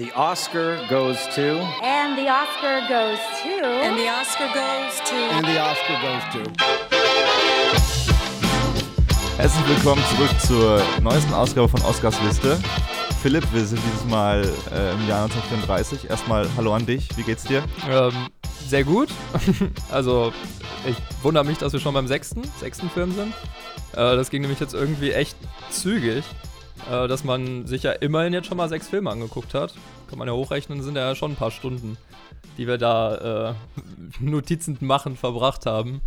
the Oscar goes to. And the Oscar goes to. And the Oscar goes to. And the Oscar goes to. Herzlich willkommen zurück zur neuesten Ausgabe von Oscars Liste. Philipp, wir sind dieses Mal äh, im Jahr 1934. Erstmal Hallo an dich, wie geht's dir? Ähm, sehr gut. also, ich wundere mich, dass wir schon beim sechsten, sechsten Film sind. Äh, das ging nämlich jetzt irgendwie echt zügig, äh, dass man sich ja immerhin jetzt schon mal sechs Filme angeguckt hat. Kann man ja hochrechnen, sind ja schon ein paar Stunden, die wir da äh, Notizen machen verbracht haben.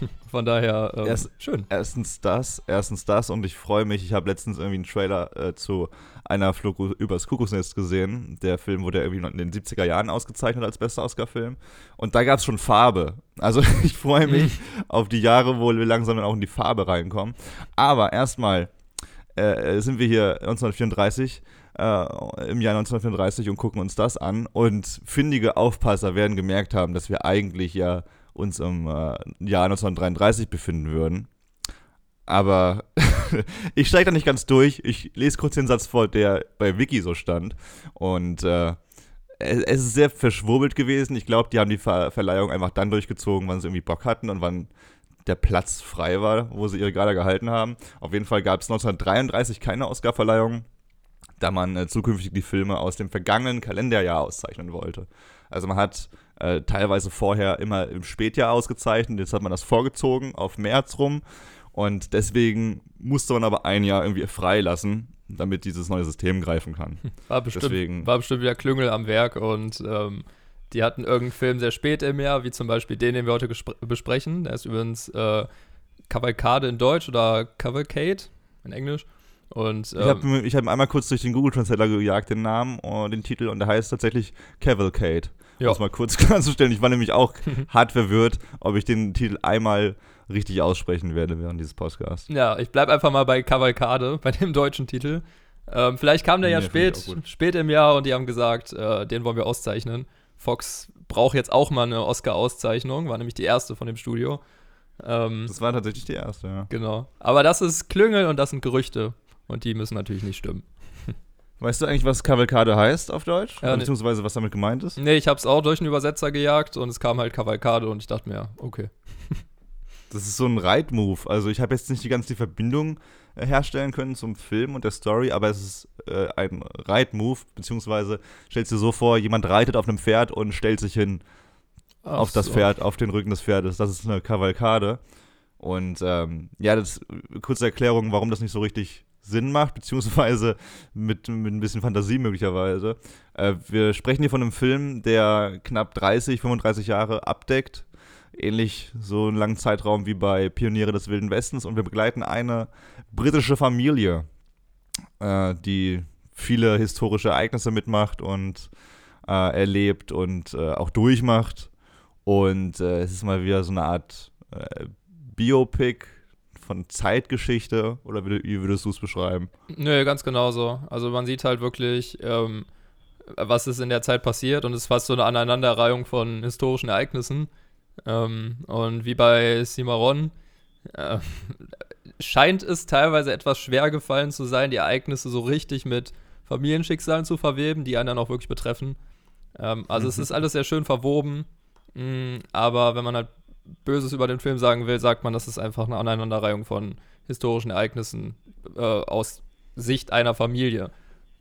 Von daher, ähm, Erst- schön. Erstens das, erstens das und ich freue mich, ich habe letztens irgendwie einen Trailer äh, zu einer Flug übers Kuckucksnest gesehen. Der Film wurde irgendwie in den 70er Jahren ausgezeichnet als bester Oscar-Film. Und da gab es schon Farbe. Also ich freue mich auf die Jahre, wo wir langsam dann auch in die Farbe reinkommen. Aber erstmal äh, sind wir hier 1934, äh, im Jahr 1934 und gucken uns das an. Und findige Aufpasser werden gemerkt haben, dass wir eigentlich ja uns im äh, Jahr 1933 befinden würden. Aber ich steige da nicht ganz durch. Ich lese kurz den Satz vor, der bei Wiki so stand. Und äh, es es ist sehr verschwurbelt gewesen. Ich glaube, die haben die Ver Verleihung einfach dann durchgezogen, wann sie irgendwie Bock hatten und wann der Platz frei war, wo sie ihre Gala gehalten haben. Auf jeden Fall gab es 1933 keine Oscarverleihung, da man äh, zukünftig die Filme aus dem vergangenen Kalenderjahr auszeichnen wollte. Also man hat äh, teilweise vorher immer im Spätjahr ausgezeichnet, jetzt hat man das vorgezogen auf März rum und deswegen musste man aber ein Jahr irgendwie freilassen, damit dieses neue System greifen kann. War bestimmt, Deswegen- war bestimmt wieder Klüngel am Werk und ähm, die hatten irgendeinen Film sehr spät im Jahr, wie zum Beispiel den, den wir heute besprechen. Der ist übrigens äh, Cavalcade in Deutsch oder Cavalcade in Englisch. Und Ich ähm, habe ich hab einmal kurz durch den Google Translator gejagt, den Namen und den Titel, und der heißt tatsächlich Cavalcade. Um Ja. das mal kurz klarzustellen. Ich war nämlich auch hart verwirrt, ob ich den Titel einmal richtig aussprechen werde während dieses Podcasts. ja, ich bleib einfach mal bei Cavalcade, bei dem deutschen Titel. Ähm, vielleicht kam der ja Nee, ich spät, spät im Jahr und die haben gesagt, äh, den wollen wir auszeichnen. Fox braucht jetzt auch mal eine Oscar-Auszeichnung, war nämlich die erste von dem Studio. Ähm, Das war tatsächlich die erste, ja. Genau. Aber das ist Klüngel und das sind Gerüchte. Und die müssen natürlich nicht stimmen. Weißt du eigentlich, was Cavalcade heißt auf Deutsch? Ja. Beziehungsweise was damit gemeint ist? Nee, ich hab's auch durch einen Übersetzer gejagt und es kam halt Cavalcade und ich dachte mir, okay. Das ist so ein Reitmove. Also ich habe jetzt nicht die ganz die Verbindung äh, herstellen können zum Film und der Story, aber es ist äh, ein Reitmove, beziehungsweise stellst dir so vor, jemand reitet auf einem Pferd und stellt sich hin auf Ach das so. Pferd, auf den Rücken des Pferdes. Das ist eine Kavalkade. Und ähm, ja, das kurze Erklärung, warum das nicht so richtig Sinn macht, beziehungsweise mit, mit ein bisschen Fantasie möglicherweise. Äh, wir sprechen hier von einem Film, der knapp 30, 35 Jahre abdeckt. Ähnlich so einen langen Zeitraum wie bei Pioniere des Wilden Westens. Und wir begleiten eine britische Familie, äh, die viele historische Ereignisse mitmacht und äh, erlebt und äh, auch durchmacht. Und äh, es ist mal wieder so eine Art äh, Biopic von Zeitgeschichte. Oder wie, würdest du es beschreiben? Nö, ganz genau so. Also man sieht halt wirklich, ähm, was ist in der Zeit passiert und es ist fast so eine Aneinanderreihung von historischen Ereignissen. Ähm, und wie bei Cimarron äh, scheint es teilweise etwas schwer gefallen zu sein, die Ereignisse so richtig mit Familienschicksalen zu verweben, die einen dann auch wirklich betreffen. Ähm, also es Mhm. ist alles sehr schön verwoben, mh, aber wenn man halt Böses über den Film sagen will, sagt man, das ist einfach eine Aneinanderreihung von historischen Ereignissen äh, aus Sicht einer Familie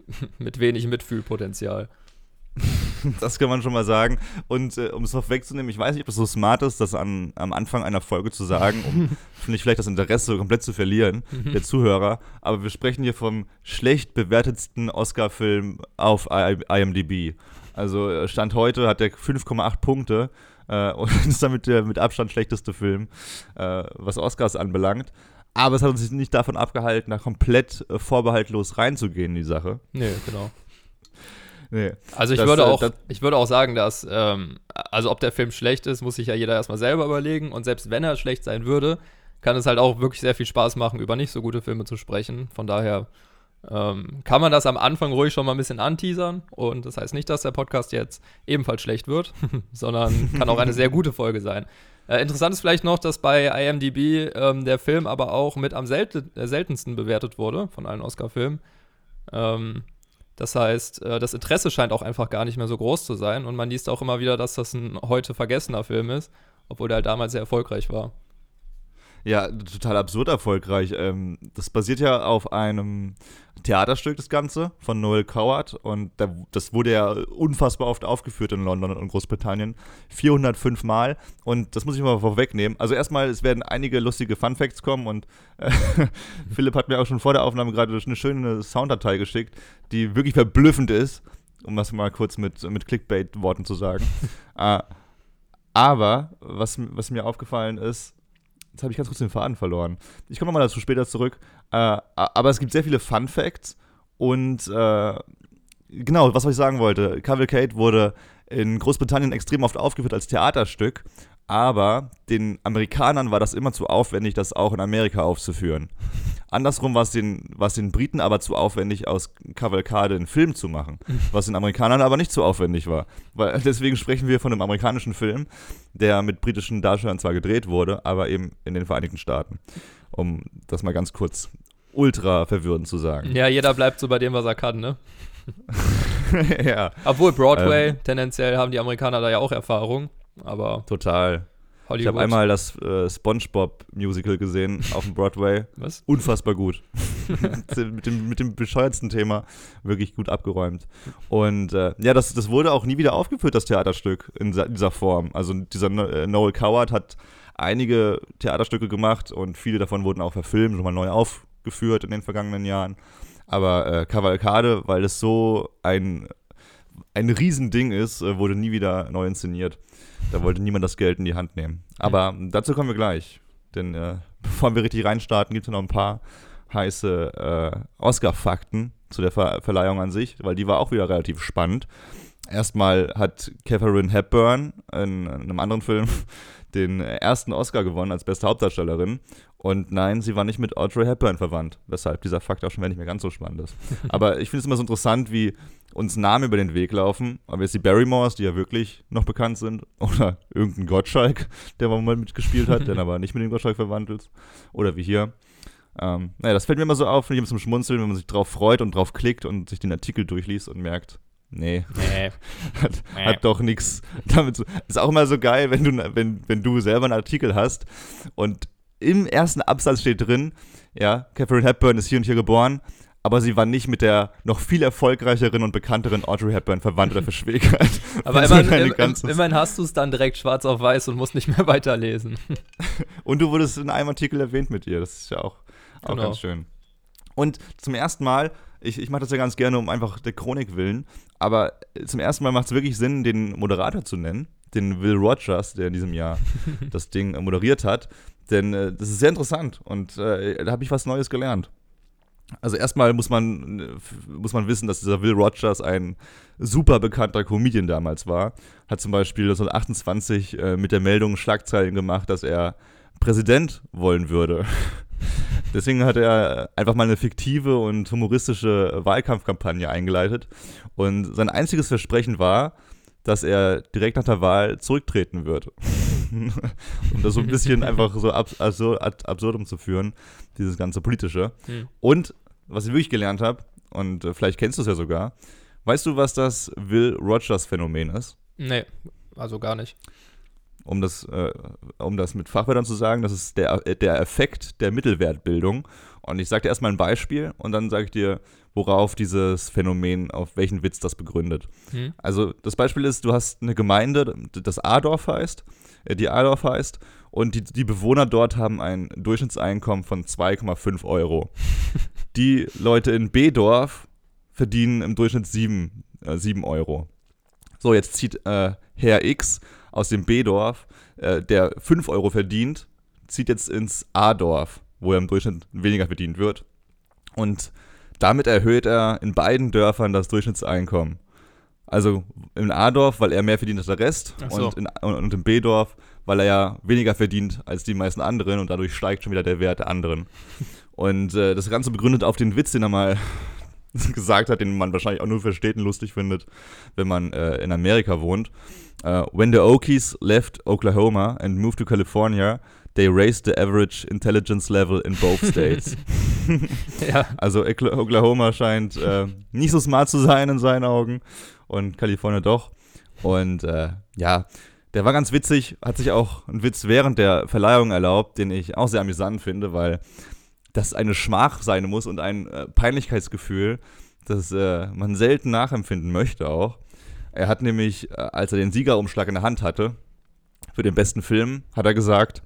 mit wenig Mitfühlpotenzial. Das kann man schon mal sagen. Und äh, um es noch wegzunehmen, ich weiß nicht, ob das so smart ist, das an, am Anfang einer Folge zu sagen, um nicht vielleicht das Interesse komplett zu verlieren der Zuhörer. Aber wir sprechen hier vom schlecht bewertetsten Oscar-Film auf IMDb. Also äh, Stand heute hat der 5,8 Punkte äh, und ist damit der mit Abstand schlechteste Film, äh, was Oscars anbelangt. Aber es hat uns nicht davon abgehalten, da komplett äh, vorbehaltlos reinzugehen in die Sache. Nee, genau. Nee. Also ich Das, würde äh, auch, das- ich würde auch sagen, dass, ähm, also ob der Film schlecht ist, muss sich ja jeder erstmal selber überlegen. Und selbst wenn er schlecht sein würde, kann es halt auch wirklich sehr viel Spaß machen, über nicht so gute Filme zu sprechen. Von daher ähm, kann man das am Anfang ruhig schon mal ein bisschen anteasern. Und das heißt nicht, dass der Podcast jetzt ebenfalls schlecht wird, sondern kann auch eine sehr gute Folge sein. Äh, interessant ist vielleicht noch, dass bei IMDb ähm, der Film aber auch mit am selte äh, seltensten bewertet wurde von allen Oscar-Filmen. Ähm, Das heißt, äh, das Interesse scheint auch einfach gar nicht mehr so groß zu sein. Und man liest auch immer wieder, dass das ein heute vergessener Film ist, obwohl der halt damals sehr erfolgreich war. Ja, total absurd erfolgreich. Ähm, das basiert ja auf einem Theaterstück, das Ganze, von Noel Coward. Und das wurde ja unfassbar oft aufgeführt in London und Großbritannien. 405 Mal. Und das muss ich mal vorwegnehmen. Also erstmal, es werden einige lustige Fun Facts kommen. Und äh, Philipp hat mir auch schon vor der Aufnahme gerade eine schöne Sounddatei geschickt, die wirklich verblüffend ist. Um das mal kurz mit, mit Clickbait-Worten zu sagen. äh, aber was, was mir aufgefallen ist, Jetzt habe ich ganz kurz den Faden verloren. Ich komme nochmal dazu später zurück. Äh, aber es gibt sehr viele Fun Facts. Und äh, genau, was ich sagen wollte. Cavalcade wurde in Großbritannien extrem oft aufgeführt als Theaterstück. Aber den Amerikanern war das immer zu aufwendig, das auch in Amerika aufzuführen. Andersrum war es den, den Briten aber zu aufwendig, aus Cavalcade einen Film zu machen, was den Amerikanern aber nicht zu aufwendig war. Weil, deswegen sprechen wir von einem amerikanischen Film, der mit britischen Darstellern zwar gedreht wurde, aber eben in den Vereinigten Staaten. Um das mal ganz kurz ultra verwirrend zu sagen. Ja, jeder bleibt so bei dem, was er kann, ne? ja. Obwohl Broadway, ähm, tendenziell haben die Amerikaner da ja auch Erfahrung, aber. Total. Hollywood. Ich habe einmal das äh, SpongeBob-Musical gesehen auf dem Broadway. Was? Unfassbar gut. mit, dem, mit dem bescheuertsten Thema wirklich gut abgeräumt. Und äh, ja, das, das wurde auch nie wieder aufgeführt, das Theaterstück in dieser Form. Also dieser äh, Noel Coward hat einige Theaterstücke gemacht und viele davon wurden auch verfilmt, nochmal neu aufgeführt in den vergangenen Jahren. Aber äh, Cavalcade, weil es so ein, ein Riesending ist, äh, wurde nie wieder neu inszeniert. Da wollte niemand das Geld in die Hand nehmen. Aber mhm. dazu kommen wir gleich. Denn äh, bevor wir richtig reinstarten, gibt es noch ein paar heiße äh, Oscar-Fakten zu der Ver Verleihung an sich, weil die war auch wieder relativ spannend. Erstmal hat Catherine Hepburn in, in einem anderen Film den ersten Oscar gewonnen als beste Hauptdarstellerin. Und nein, sie war nicht mit Audrey Hepburn verwandt, weshalb dieser Fakt auch schon nicht mehr ganz so spannend ist. Aber ich finde es immer so interessant, wie uns Namen über den Weg laufen. Aber jetzt die Barrymores, die ja wirklich noch bekannt sind, oder irgendein Gottschalk, der mal mitgespielt hat, der aber nicht mit dem Gottschalk verwandt ist. Oder wie hier. Ähm, naja, das fällt mir immer so auf, wenn ich zum Schmunzeln, wenn man sich drauf freut und drauf klickt und sich den Artikel durchliest und merkt, Nee. Nee. hat, nee. hat, doch nichts damit zu. Ist auch immer so geil, wenn du, wenn, wenn du selber einen Artikel hast und im ersten Absatz steht drin, ja, Catherine Hepburn ist hier und hier geboren, aber sie war nicht mit der noch viel erfolgreicheren und bekannteren Audrey Hepburn verwandt oder verschwägert. aber immerhin, im, immerhin hast du es dann direkt schwarz auf weiß und musst nicht mehr weiterlesen. und du wurdest in einem Artikel erwähnt mit ihr, das ist ja auch, auch genau. ganz schön. Und zum ersten Mal ich, ich mache das ja ganz gerne um einfach der Chronik willen. Aber zum ersten Mal macht es wirklich Sinn, den Moderator zu nennen, den Will Rogers, der in diesem Jahr das Ding moderiert hat. Denn äh, das ist sehr interessant und äh, da habe ich was Neues gelernt. Also erstmal muss man, muss man wissen, dass dieser Will Rogers ein super bekannter Comedian damals war. Hat zum Beispiel 1928 äh, mit der Meldung Schlagzeilen gemacht, dass er Präsident wollen würde. Deswegen hat er einfach mal eine fiktive und humoristische Wahlkampfkampagne eingeleitet. Und sein einziges Versprechen war, dass er direkt nach der Wahl zurücktreten wird. um das so ein bisschen einfach so ab, also ad absurdum zu führen, dieses ganze Politische. Hm. Und was ich wirklich gelernt habe, und äh, vielleicht kennst du es ja sogar, weißt du, was das Will Rogers Phänomen ist? Nee, also gar nicht um das, äh, um das mit Fachwörtern zu sagen, das ist der, der Effekt der Mittelwertbildung. Und ich sage dir erstmal ein Beispiel und dann sage ich dir, worauf dieses Phänomen, auf welchen Witz das begründet. Hm. Also das Beispiel ist, du hast eine Gemeinde, das Adorf heißt, äh, die Adorf heißt, und die, die Bewohner dort haben ein Durchschnittseinkommen von 2,5 Euro. die Leute in B-Dorf verdienen im Durchschnitt 7, äh, 7 Euro. So, jetzt zieht äh, Herr X aus dem B-Dorf, äh, der 5 Euro verdient, zieht jetzt ins A-Dorf, wo er im Durchschnitt weniger verdient wird. Und damit erhöht er in beiden Dörfern das Durchschnittseinkommen. Also im A-Dorf, weil er mehr verdient als der Rest so. und, in, und im B-Dorf, weil er ja weniger verdient als die meisten anderen und dadurch steigt schon wieder der Wert der anderen. Und äh, das Ganze begründet auf den Witz, den er mal gesagt hat, den man wahrscheinlich auch nur versteht und lustig findet, wenn man äh, in Amerika wohnt. Uh, when the Okies left Oklahoma and moved to California, they raised the average intelligence level in both states. ja. Also Okla- Oklahoma scheint äh, nicht so smart zu sein in seinen Augen und Kalifornien doch. Und äh, ja, der war ganz witzig, hat sich auch einen Witz während der Verleihung erlaubt, den ich auch sehr amüsant finde, weil das eine Schmach sein muss und ein äh, Peinlichkeitsgefühl, das äh, man selten nachempfinden möchte auch. Er hat nämlich, äh, als er den Siegerumschlag in der Hand hatte, für den besten Film, hat er gesagt,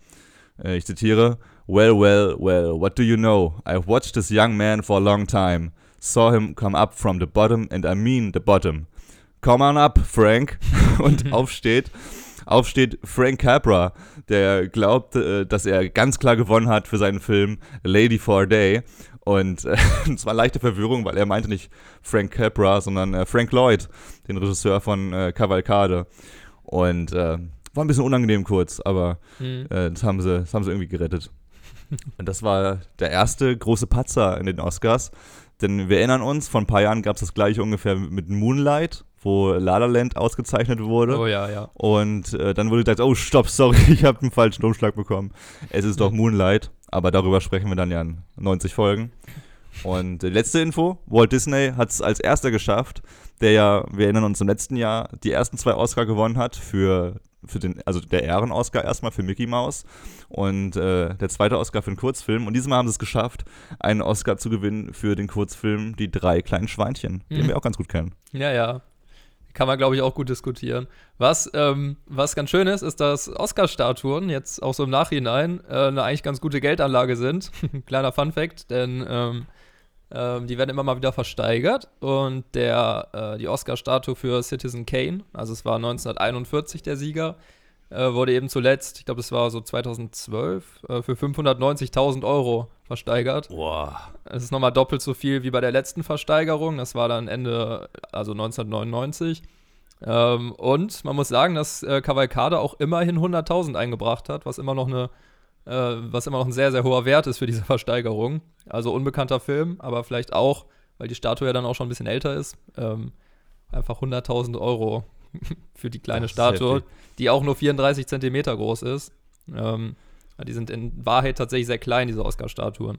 äh, ich zitiere, Well, well, well, what do you know? I've watched this young man for a long time. Saw him come up from the bottom and I mean the bottom. Come on up, Frank. Und aufsteht, aufsteht Frank Capra, der glaubt, äh, dass er ganz klar gewonnen hat für seinen Film Lady for a Day. Und äh, es war leichte Verwirrung, weil er meinte nicht Frank Capra, sondern äh, Frank Lloyd, den Regisseur von äh, Cavalcade. Und äh, war ein bisschen unangenehm kurz, aber Mhm. äh, das, haben sie, das haben sie irgendwie gerettet. Und das war der erste große Patzer in den Oscars. Denn wir erinnern uns, vor ein paar Jahren gab es das gleiche ungefähr mit Moonlight, wo La La Land ausgezeichnet wurde. Oh ja, ja. Und äh, dann wurde gesagt, oh stopp, sorry, ich habe einen falschen Umschlag bekommen. Es ist doch Moonlight, aber darüber sprechen wir dann ja in 90 Folgen. Und die letzte Info, Walt Disney hat es als erster geschafft, der ja, wir erinnern uns im letzten Jahr, die ersten zwei Oscar gewonnen hat für, für den, also der Ehren-Oscar erstmal für Mickey Mouse und äh, der zweite Oscar für den Kurzfilm. Und diesmal haben sie es geschafft, einen Oscar zu gewinnen für den Kurzfilm Die drei kleinen Schweinchen, den Mhm. wir auch ganz gut kennen. Ja, ja. Kann man, glaube ich, auch gut diskutieren. Was, ähm, was ganz schön ist, ist, dass Oscar-Statuen jetzt auch so im Nachhinein äh, eine eigentlich ganz gute Geldanlage sind. Kleiner Fun-Fact, denn ähm, ähm, die werden immer mal wieder versteigert. Und der, äh, die Oscar-Statue für Citizen Kane, also es war 1941 der Sieger, äh, wurde eben zuletzt, ich glaube, es war so 2012, äh, für 590.000 Euro versteigert. Boah. Es ist nochmal doppelt so viel wie bei der letzten Versteigerung. Das war dann Ende, also 1999. Ähm, und man muss sagen, dass äh, Cavalcade auch immerhin 100.000 eingebracht hat, was immer noch eine, äh, was immer noch ein sehr, sehr hoher Wert ist für diese Versteigerung. Also unbekannter Film, aber vielleicht auch, weil die Statue ja dann auch schon ein bisschen älter ist, ähm, einfach 100.000 Euro für die kleine ist Statue, die auch nur 34 Zentimeter groß ist. Ähm, die sind in Wahrheit tatsächlich sehr klein, diese Oscar-Statuen.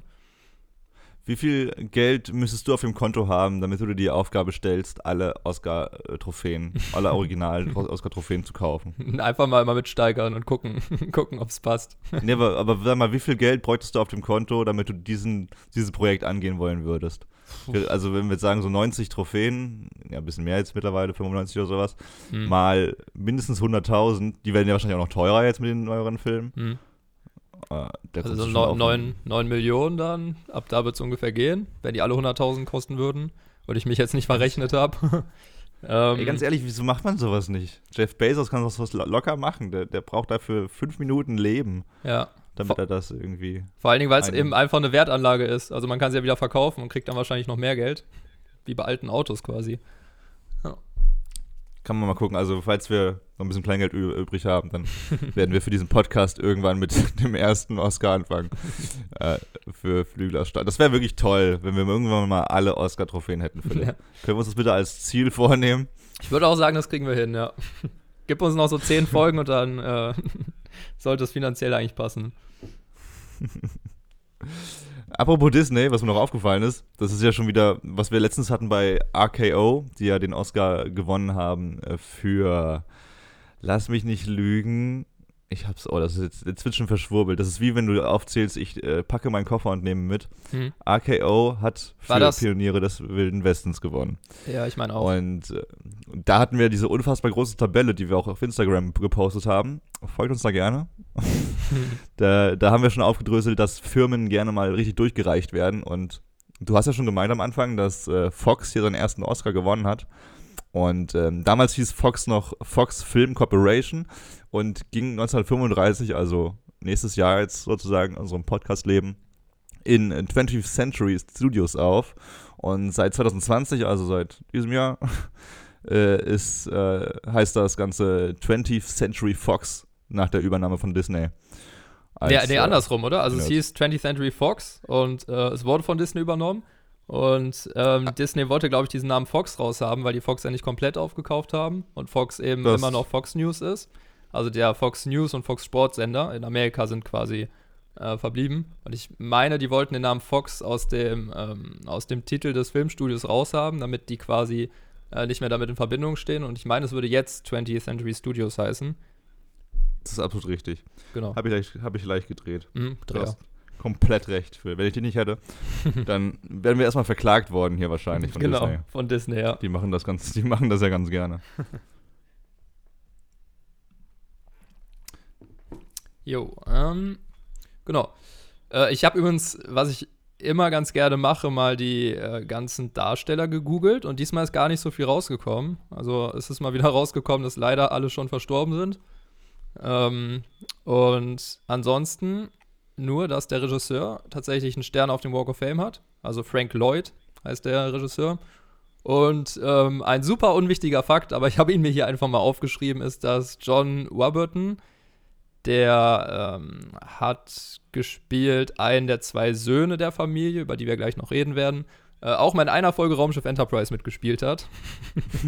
Wie viel Geld müsstest du auf dem Konto haben, damit du dir die Aufgabe stellst, alle Oscar-Trophäen, alle Original-Oscar-Trophäen zu kaufen? Einfach mal, mal mitsteigern und gucken, gucken ob es passt. Nee, aber, aber sag mal, wie viel Geld bräuchtest du auf dem Konto, damit du diesen, dieses Projekt angehen wollen würdest? Also, wenn wir jetzt sagen, so 90 Trophäen, ja, ein bisschen mehr jetzt mittlerweile, 95 oder sowas, Hm. mal mindestens 100.000, die werden ja wahrscheinlich auch noch teurer jetzt mit den neueren Filmen. Hm. Äh, Also so du schon neun, auf- neun, neun Millionen dann, ab da wird es ungefähr gehen, wenn die alle 100.000 kosten würden und ich mich jetzt nicht verrechnet habe. ähm, Ey, ganz ehrlich, wieso macht man sowas nicht? Jeff Bezos kann das lo- locker machen. Der, der braucht dafür fünf Minuten Leben, ja. Damit Vor- er das irgendwie. Vor allen Dingen, weil es eben einfach eine Wertanlage ist. Also man kann sie ja wieder verkaufen und kriegt dann wahrscheinlich noch mehr Geld. Wie bei alten Autos quasi. Kann man mal gucken. Also, falls wir noch ein bisschen Kleingeld übrig haben, dann werden wir für diesen Podcast irgendwann mit dem ersten Oscar anfangen. äh, für Flügel aus Stahl. Das wäre wirklich toll, wenn wir irgendwann mal alle Oscar-Trophäen hätten. Ja. Können wir uns das bitte als Ziel vornehmen? Ich würde auch sagen, das kriegen wir hin, ja. Gib uns noch so zehn Folgen und dann äh, sollte es finanziell eigentlich passen. Apropos Disney, was mir noch aufgefallen ist, das ist ja schon wieder, was wir letztens hatten bei RKO, die ja den Oscar gewonnen haben äh, für Lass mich nicht lügen. Ich hab's, oh, das ist jetzt, schon verschwurbelt. Das ist wie wenn du aufzählst, ich äh, packe meinen Koffer und nehme mit. Hm. RKO hat für das- Pioniere des Wilden Westens gewonnen. Ja, ich meine auch. Und äh, da hatten wir diese unfassbar große Tabelle, die wir auch auf Instagram gepostet haben. Folgt uns da gerne. da, da haben wir schon aufgedröselt, dass Firmen gerne mal richtig durchgereicht werden. Und du hast ja schon gemeint am Anfang, dass äh, Fox hier seinen ersten Oscar gewonnen hat. Und ähm, damals hieß Fox noch Fox Film Corporation und ging 1935, also nächstes Jahr jetzt sozusagen in unserem Podcast-Leben, in 20th Century Studios auf. Und seit 2020, also seit diesem Jahr, äh, ist, äh, heißt das Ganze 20th Century Fox nach der Übernahme von Disney. Als, Nee, nee, äh, andersrum, oder? Also es genau. hieß 20th Century Fox und äh, es wurde von Disney übernommen. Und Ah. ähm, Disney wollte, glaube ich, diesen Namen Fox raushaben, weil die Fox ja nicht komplett aufgekauft haben und Fox eben Das- immer noch Fox News ist. Also der Fox News und Fox Sports Sender in Amerika sind quasi äh, verblieben. Und ich meine, die wollten den Namen Fox aus dem, ähm, aus dem Titel des Filmstudios raushaben, damit die quasi äh, nicht mehr damit in Verbindung stehen. Und ich meine, es würde jetzt 20th Century Studios heißen. Das ist absolut richtig. Genau. Habe ich, leicht- hab ich leicht gedreht. Mhm, Dreher. Komplett recht. Für. Wenn ich die nicht hätte, dann wären wir erstmal verklagt worden hier wahrscheinlich von genau, Disney. von Disney, ja. Die machen das ganz, die machen das ja ganz gerne. Jo, ähm, genau. Äh, ich habe übrigens, was ich immer ganz gerne mache, mal die äh, ganzen Darsteller gegoogelt und diesmal ist gar nicht so viel rausgekommen. Also es ist mal wieder rausgekommen, dass leider alle schon verstorben sind. Ähm, und ansonsten nur, dass der Regisseur tatsächlich einen Stern auf dem Walk of Fame hat. Also Frank Lloyd heißt der Regisseur. Und ähm, ein super unwichtiger Fakt, aber ich habe ihn mir hier einfach mal aufgeschrieben, ist, dass John Warburton, der ähm, hat gespielt einen der zwei Söhne der Familie, über die wir gleich noch reden werden, äh, auch mal in einer Folge Raumschiff Enterprise mitgespielt hat.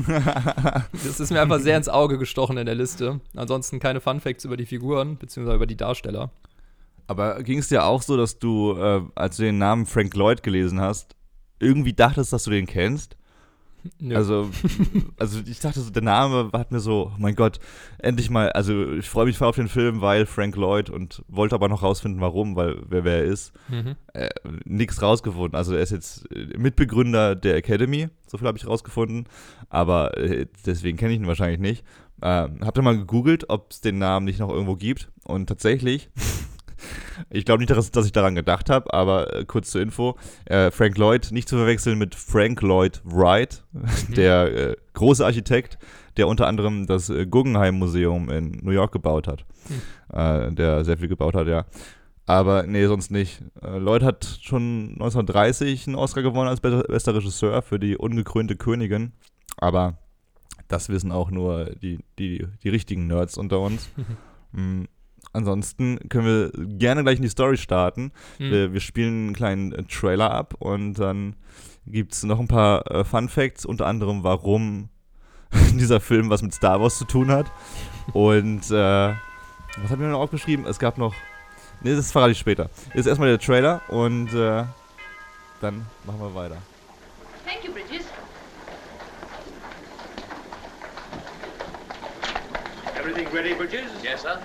das ist mir einfach sehr ins Auge gestochen in der Liste. Ansonsten keine Fun Facts über die Figuren, beziehungsweise über die Darsteller. Aber ging es dir auch so, dass du, äh, als du den Namen Frank Lloyd gelesen hast, irgendwie dachtest, dass du den kennst? Nö. Also, also ich dachte, so, der Name hat mir so, oh mein Gott, endlich mal, also ich freue mich voll auf den Film, weil Frank Lloyd und wollte aber noch rausfinden, warum, weil wer wer er ist. Mhm. Äh, nix rausgefunden. Also er ist jetzt äh, Mitbegründer der Academy, so viel habe ich rausgefunden, aber äh, deswegen kenne ich ihn wahrscheinlich nicht. Ähm, hab dann mal gegoogelt, ob es den Namen nicht noch irgendwo gibt und tatsächlich, ich glaube nicht, dass, dass ich daran gedacht habe, aber äh, kurz zur Info, äh, Frank Lloyd nicht zu verwechseln mit Frank Lloyd Wright, der äh, große Architekt, der unter anderem das äh, Guggenheim Museum in New York gebaut hat, äh, der sehr viel gebaut hat, ja. Aber nee, sonst nicht. Äh, Lloyd hat schon 1930 einen Oscar gewonnen als be bester Regisseur für die ungekrönte Königin. Aber das wissen auch nur die, die, die richtigen Nerds unter uns. mm, ansonsten können wir gerne gleich in die Story starten. Mhm. Wir, wir spielen einen kleinen äh, Trailer ab und dann gibt es noch ein paar äh, Fun Facts, unter anderem, warum dieser Film was mit Star Wars zu tun hat. Und äh, was haben wir noch aufgeschrieben? Es gab noch. Ne, das verrate ich später. Jetzt erstmal der Trailer und äh, dann machen wir weiter. Thank you, Bridges. Everything ready, Bridges? Yes, sir.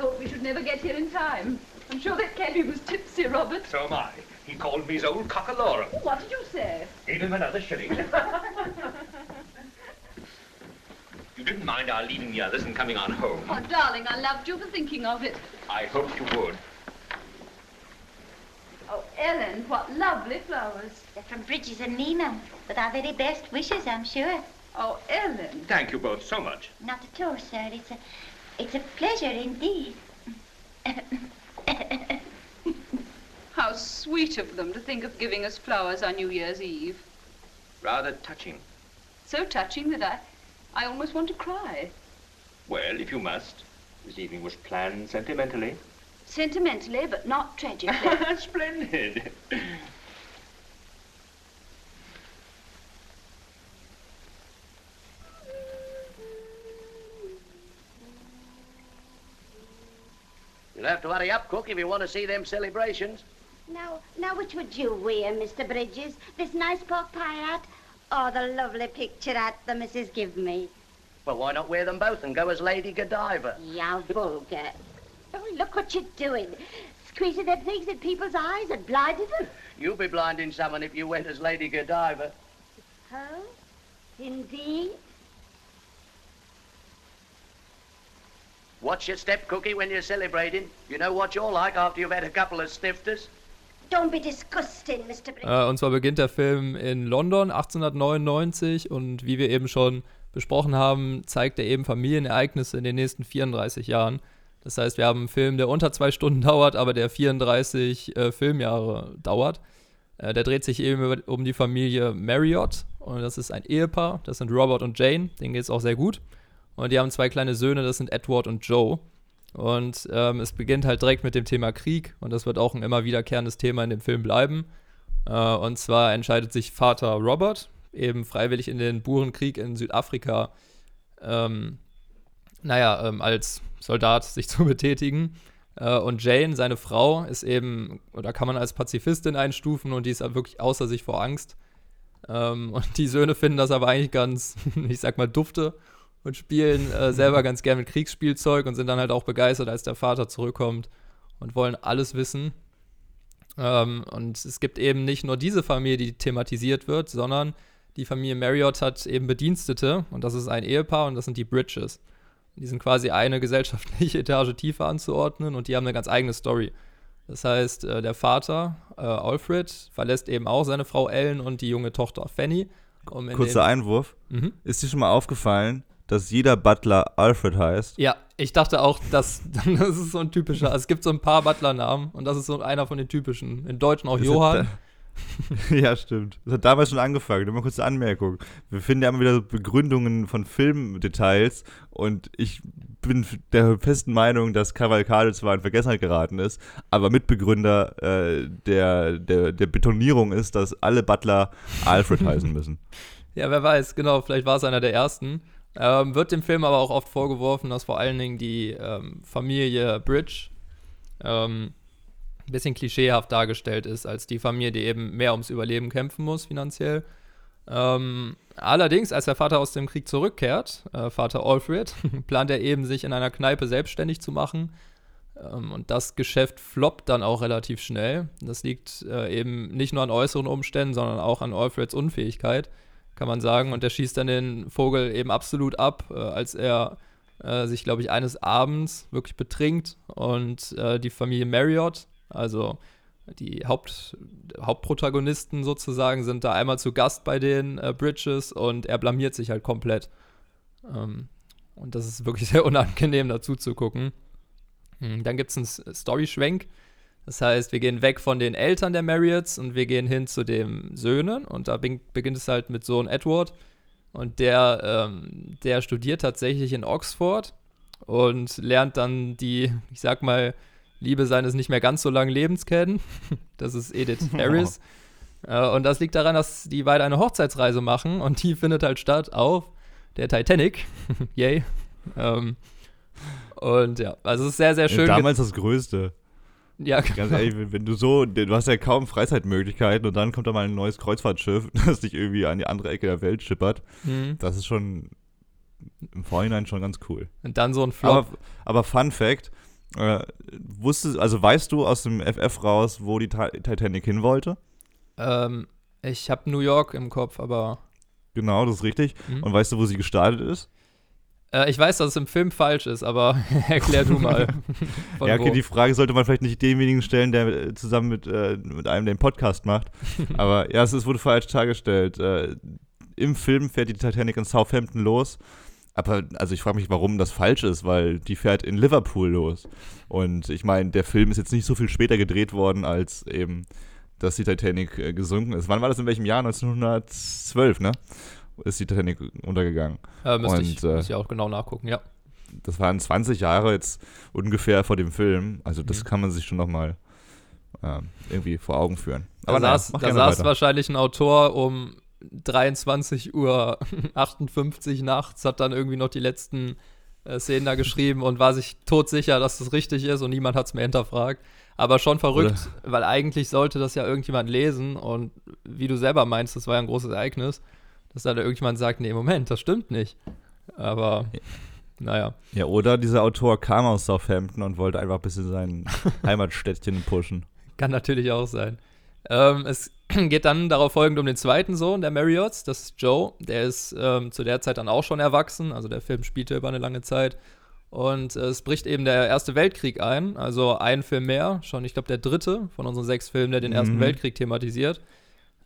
Thought we should never get here in time. I'm sure that cabby was tipsy, Robert. So am I. He called me his old cockalorum. What did you say? Gave him another shilling. you didn't mind our leaving the others and coming on home. Oh, darling, I loved you for thinking of it. I hoped you would. Oh, Ellen, what lovely flowers. They're from Bridges and Nina, with our very best wishes, I'm sure. Oh, Ellen. Thank you both so much. Not at all, sir. It's a, it's a pleasure indeed. How sweet of them to think of giving us flowers on New Year's Eve. Rather touching. So touching that I, I almost want to cry. Well, if you must. This evening was planned sentimentally. Sentimentally, but not tragically. Splendid. Have to hurry up, Cook, if you want to see them celebrations. now, now, which would you wear, Mr. Bridges? This nice pork pie hat, or the lovely picture hat the missus give me? Well, why not wear them both and go as Lady Godiva? Yeah, vulgar. Oh, look what you're doing. Squeezing them things in people's eyes and blinding them. You'd be blinding someone if you went as Lady Godiva. Oh, indeed? Watch your step, Cookie, when you're celebrating. You know what you're like after you've had a couple of snifters. Don't be disgusting, Mr. Äh, und zwar beginnt der Film in London 1899 und wie wir eben schon besprochen haben, zeigt er eben Familienereignisse in den nächsten 34 Jahren. Das heißt, wir haben einen Film, der unter zwei Stunden dauert, aber der 34 äh, Filmjahre dauert. Äh, der dreht sich eben über- um die Familie Marriott und das ist ein Ehepaar, das sind Robert und Jane, denen geht es auch sehr gut. Und die haben zwei kleine Söhne, das sind Edward und Joe. Und ähm, es beginnt halt direkt mit dem Thema Krieg und das wird auch ein immer wiederkehrendes Thema in dem Film bleiben. Äh, und zwar entscheidet sich Vater Robert, eben freiwillig in den Burenkrieg in Südafrika, ähm, naja, ähm, als Soldat sich zu betätigen. Äh, und Jane, seine Frau, ist eben, oder kann man als Pazifistin einstufen und die ist wirklich außer sich vor Angst. Ähm, und die Söhne finden das aber eigentlich ganz, ich sag mal, dufte und spielen äh, selber ganz gern mit Kriegsspielzeug und sind dann halt auch begeistert, als der Vater zurückkommt und wollen alles wissen. Ähm, und es gibt eben nicht nur diese Familie, die thematisiert wird, sondern die Familie Marriott hat eben Bedienstete und das ist ein Ehepaar und das sind die Bridges. Die sind quasi eine gesellschaftliche Etage tiefer anzuordnen und die haben eine ganz eigene Story. Das heißt, äh, der Vater, äh, Alfred, verlässt eben auch seine Frau Ellen und die junge Tochter Fanny. Um Kurzer Einwurf. Mhm. Ist dir schon mal aufgefallen, dass jeder Butler Alfred heißt? Ja, ich dachte auch, dass das ist so ein typischer. es gibt so ein paar Butler-Namen und das ist so einer von den typischen. In Deutschen auch das Johann. ja, stimmt. Das hat damals schon angefangen. Nur mal kurz eine Anmerkung. Wir finden ja immer wieder Begründungen von Filmdetails und ich bin der festen Meinung, dass Cavalcade zwar in Vergessenheit geraten ist, aber Mitbegründer äh, der, der, der Betonierung ist, dass alle Butler Alfred heißen müssen. Ja, wer weiß, genau, vielleicht war es einer der ersten. Ähm, wird dem Film aber auch oft vorgeworfen, dass vor allen Dingen die ähm, Familie Bridge ähm, ein bisschen klischeehaft dargestellt ist, als die Familie, die eben mehr ums Überleben kämpfen muss finanziell. Ähm, allerdings, als der Vater aus dem Krieg zurückkehrt, äh, Vater Alfred, plant er eben, sich in einer Kneipe selbstständig zu machen. Ähm, und das Geschäft floppt dann auch relativ schnell. Das liegt äh, eben nicht nur an äußeren Umständen, sondern auch an Alfreds Unfähigkeit, kann man sagen. Und er schießt dann den Vogel eben absolut ab, äh, als er äh, sich, glaube ich, eines Abends wirklich betrinkt und äh, die Familie Marriott, also die Haupt, Hauptprotagonisten sozusagen sind da einmal zu Gast bei den äh, Bridges und er blamiert sich halt komplett. Ähm, und das ist wirklich sehr unangenehm dazu zu gucken. Hm, dann gibt es einen Story-Schwenk. Das heißt, wir gehen weg von den Eltern der Marriotts und wir gehen hin zu den Söhnen. Und da beginnt es halt mit Sohn Edward. Und der, ähm, der studiert tatsächlich in Oxford und lernt dann die, ich sag mal, Liebe seines nicht mehr ganz so langen Lebens kennen. Das ist Edith Harris. äh, und das liegt daran, dass die beide eine Hochzeitsreise machen und die findet halt statt auf der Titanic. Yay. Ähm, und ja, also es ist sehr, sehr schön. Ja, damals das Größte. Ja, genau. Ganz ehrlich, wenn du so, du hast ja kaum Freizeitmöglichkeiten und dann kommt da mal ein neues Kreuzfahrtschiff, das dich irgendwie an die andere Ecke der Welt schippert. Mhm. Das ist schon im Vorhinein schon ganz cool. Und dann so ein Flop. Aber, aber Fun Fact, äh, wusstest, also weißt du aus dem FF raus, wo die Titanic hin wollte? Ähm, ich habe New York im Kopf, aber. Genau, das ist richtig. Mhm. Und weißt du, wo sie gestartet ist? Äh, ich weiß, dass es im Film falsch ist, aber erklär du mal. ja, okay, wo. die Frage sollte man vielleicht nicht demjenigen stellen, der zusammen mit, äh, mit einem den Podcast macht. aber ja, es wurde falsch dargestellt. Äh, Im Film fährt die Titanic in Southampton los aber also ich frage mich, warum das falsch ist, weil die fährt in Liverpool los. Und ich meine, der Film ist jetzt nicht so viel später gedreht worden, als eben, dass die Titanic äh, gesunken ist. Wann war das in welchem Jahr? 1912, ne? Ist die Titanic untergegangen. Äh, müsste, Und, ich, äh, müsste ich auch genau nachgucken, ja. Das waren 20 Jahre jetzt ungefähr vor dem Film. Also das mhm. kann man sich schon nochmal äh, irgendwie vor Augen führen. Aber da saß, da saß wahrscheinlich ein Autor um 23 Uhr 58 nachts, hat dann irgendwie noch die letzten äh, Szenen da geschrieben und war sich todsicher, dass das richtig ist und niemand hat es mehr hinterfragt. Aber schon verrückt, Oder? weil eigentlich sollte das ja irgendjemand lesen und wie du selber meinst, das war ja ein großes Ereignis, dass da irgendjemand sagt, nee, Moment, das stimmt nicht. Aber ja. naja. Ja, oder dieser Autor kam aus Southampton und wollte einfach ein bisschen sein Heimatstädtchen pushen. Kann natürlich auch sein. Ähm, es geht dann darauf folgend um den zweiten Sohn der Marriotts, das ist Joe. Der ist ähm, zu der Zeit dann auch schon erwachsen, also der Film spielte über eine lange Zeit. Und äh, es bricht eben der Erste Weltkrieg ein, also ein Film mehr, schon ich glaube der dritte von unseren sechs Filmen, der den Ersten mhm. Weltkrieg thematisiert.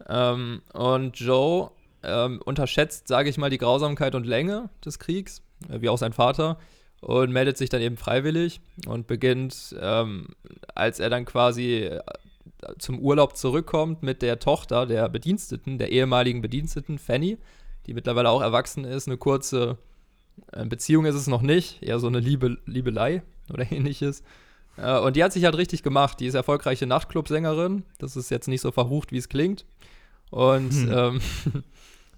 Ähm, und Joe ähm, unterschätzt, sage ich mal, die Grausamkeit und Länge des Kriegs, äh, wie auch sein Vater, und meldet sich dann eben freiwillig und beginnt, ähm, als er dann quasi zum Urlaub zurückkommt mit der Tochter der Bediensteten, der ehemaligen Bediensteten, Fanny, die mittlerweile auch erwachsen ist. Eine kurze äh, Beziehung ist es noch nicht, eher so eine Liebe, Liebelei oder ähnliches. Äh, und die hat sich halt richtig gemacht. Die ist erfolgreiche Nachtclub-Sängerin. Das ist jetzt nicht so verrucht, wie es klingt. Und hm. ähm,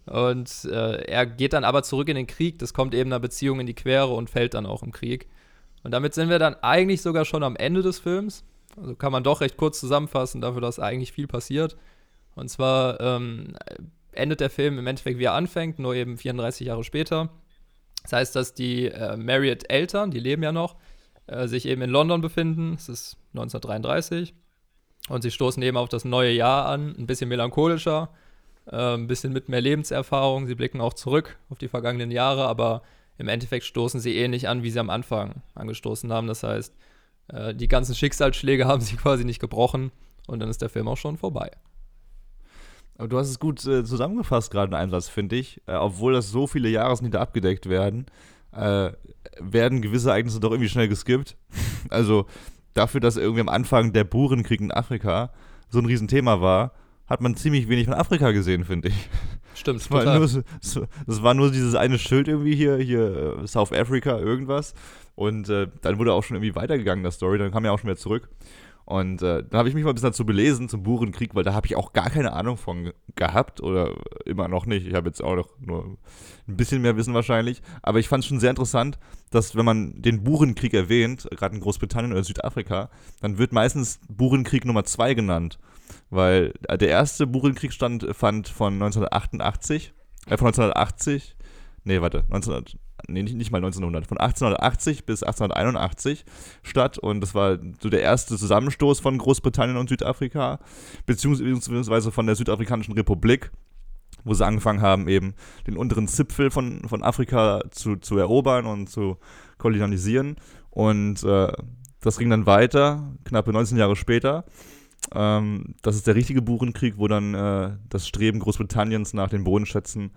Und äh, er geht dann aber zurück in den Krieg. Das kommt eben einer Beziehung in die Quere und fällt dann auch im Krieg. Und damit sind wir dann eigentlich sogar schon am Ende des Films. Also kann man doch recht kurz zusammenfassen, dafür, dass eigentlich viel passiert. Und zwar ähm, endet der Film im Endeffekt, wie er anfängt, nur eben 34 Jahre später. Das heißt, dass die äh, Marriott-Eltern, die leben ja noch, äh, sich eben in London befinden. Es ist 1933. Und sie stoßen eben auf das neue Jahr an, ein bisschen melancholischer, äh, ein bisschen mit mehr Lebenserfahrung. Sie blicken auch zurück auf die vergangenen Jahre, aber im Endeffekt stoßen sie ähnlich an, wie sie am Anfang angestoßen haben. Das heißt, äh, die ganzen Schicksalsschläge haben sie quasi nicht gebrochen und dann ist der Film auch schon vorbei. Aber du hast es gut äh, zusammengefasst gerade in einem Satz, finde ich. Äh, obwohl das so viele Jahresnieder abgedeckt werden, äh, werden gewisse Ereignisse doch irgendwie schnell geskippt. also dafür, dass irgendwie am Anfang der Burenkrieg in Afrika so ein Riesenthema war, hat man ziemlich wenig von Afrika gesehen, finde ich. Stimmt, das war, nur, das war nur dieses eine Schild irgendwie hier, hier äh, South Africa, irgendwas. Und äh, dann wurde auch schon irgendwie weitergegangen, das Story. Dann kam er auch schon wieder zurück. Und äh, dann habe ich mich mal ein bisschen dazu belesen zum Burenkrieg, weil da habe ich auch gar keine Ahnung von gehabt oder immer noch nicht. Ich habe jetzt auch noch nur ein bisschen mehr Wissen wahrscheinlich. Aber ich fand es schon sehr interessant, dass wenn man den Burenkrieg erwähnt, gerade in Großbritannien oder Südafrika, dann wird meistens Burenkrieg Nummer 2 genannt. Weil äh, der erste Burenkrieg stand, fand von 1988, äh, von 1980, nee, warte, 1900, nee, nicht, nicht mal 1900, von 1880 bis 1881 statt und das war so der erste Zusammenstoß von Großbritannien und Südafrika, beziehungsweise von der Südafrikanischen Republik, wo sie angefangen haben, eben den unteren Zipfel von, von Afrika zu, zu erobern und zu kolonialisieren und äh, das ging dann weiter, knappe 19 Jahre später. Ähm, das ist der richtige Burenkrieg, wo dann äh, das Streben Großbritanniens nach den Bodenschätzen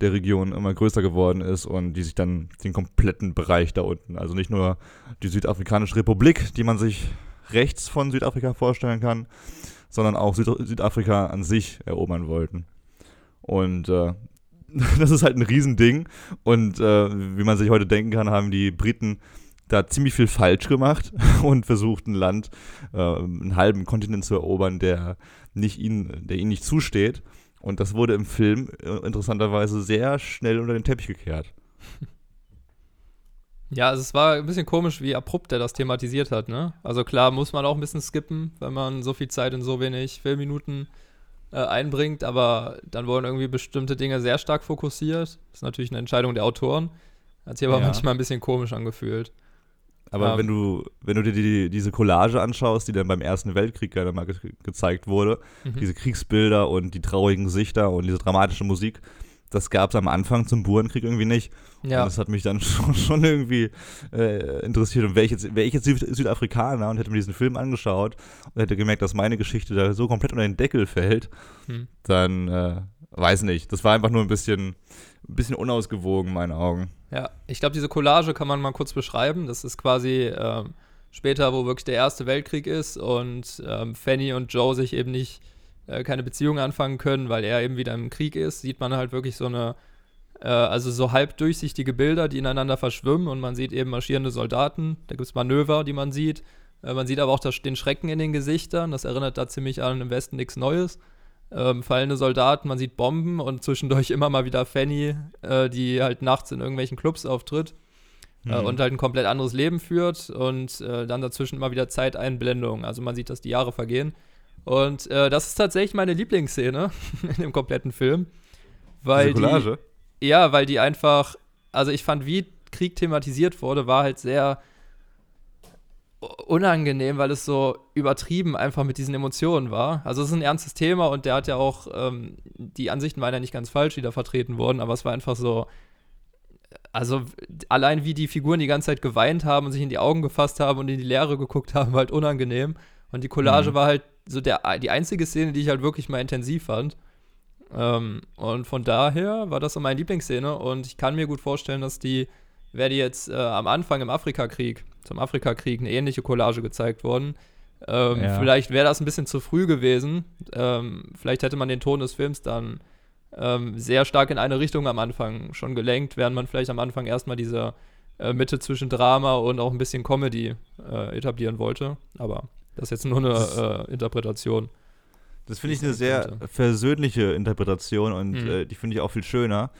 der Region immer größer geworden ist und die sich dann den kompletten Bereich da unten, also nicht nur die Südafrikanische Republik, die man sich rechts von Südafrika vorstellen kann, sondern auch Süd Südafrika an sich erobern wollten. Und äh, das ist halt ein Riesending. Und äh, wie man sich heute denken kann, haben die Briten da ziemlich viel falsch gemacht und versucht, ein Land, äh, einen halben Kontinent zu erobern, der nicht ihnen, der ihnen nicht zusteht. Und das wurde im Film äh, interessanterweise sehr schnell unter den Teppich gekehrt. Ja, also es war ein bisschen komisch, wie abrupt er das thematisiert hat, ne? Also klar muss man auch ein bisschen skippen, wenn man so viel Zeit in so wenig Filmminuten äh, einbringt, aber dann wurden irgendwie bestimmte Dinge sehr stark fokussiert. Das ist natürlich eine Entscheidung der Autoren. Hat sich aber ja. manchmal ein bisschen komisch angefühlt. Aber ähm, wenn du, wenn du dir die, diese Collage anschaust, die dann beim Ersten Weltkrieg mal ge gezeigt wurde, mhm. diese Kriegsbilder und die traurigen Gesichter und diese dramatische Musik, das gab es am Anfang zum Burenkrieg irgendwie nicht. Ja. Und das hat mich dann schon, schon irgendwie äh, interessiert. Und wäre ich jetzt, wär ich jetzt Südafrikaner und hätte mir diesen Film angeschaut und hätte gemerkt, dass meine Geschichte da so komplett unter den Deckel fällt, hm. dann äh, weiß nicht. Das war einfach nur ein bisschen, ein bisschen unausgewogen, in meinen Augen. Ja, ich glaube, diese Collage kann man mal kurz beschreiben. Das ist quasi ähm, später, wo wirklich der Erste Weltkrieg ist und ähm, Fanny und Joe sich eben nicht äh, keine Beziehung anfangen können, weil er eben wieder im Krieg ist, sieht man halt wirklich so eine, äh, also so halb durchsichtige Bilder, die ineinander verschwimmen und man sieht eben marschierende Soldaten. Da gibt es Manöver, die man sieht. Äh, man sieht aber auch das, den Schrecken in den Gesichtern. Das erinnert da ziemlich an im Westen nichts Neues ähm, fallende Soldaten, man sieht Bomben und zwischendurch immer mal wieder Fanny, äh, die halt nachts in irgendwelchen Clubs auftritt äh, mhm. äh, und halt ein komplett anderes Leben führt und äh, dann dazwischen immer wieder Zeiteinblendung. Also man sieht, dass die Jahre vergehen. Und äh, das ist tatsächlich meine Lieblingsszene in dem kompletten Film. Weil Die, ja, weil die einfach, also ich fand, wie Krieg thematisiert wurde, war halt sehr unangenehm, weil es so übertrieben einfach mit diesen Emotionen war. Also es ist ein ernstes Thema und der hat ja auch, ähm, die Ansichten waren ja nicht ganz falsch, die da vertreten wurden, aber es war einfach so, also allein wie die Figuren die ganze Zeit geweint haben und sich in die Augen gefasst haben und in die Leere geguckt haben, war halt unangenehm. Und die Collage mhm. war halt so der, die einzige Szene, die ich halt wirklich mal intensiv fand. Ähm, und von daher war das so meine Lieblingsszene und ich kann mir gut vorstellen, dass die, wäre die jetzt äh, am Anfang im Afrikakrieg zum Afrikakrieg eine ähnliche Collage gezeigt worden. Ähm, ja. Vielleicht wäre das ein bisschen zu früh gewesen. Ähm, vielleicht hätte man den Ton des Films dann ähm, sehr stark in eine Richtung am Anfang schon gelenkt, während man vielleicht am Anfang erstmal diese äh, Mitte zwischen Drama und auch ein bisschen Comedy äh, etablieren wollte. Aber das ist jetzt nur eine äh, Interpretation. Das finde ich eine sehr versöhnliche Interpretation und Mhm. äh, die finde ich auch viel schöner.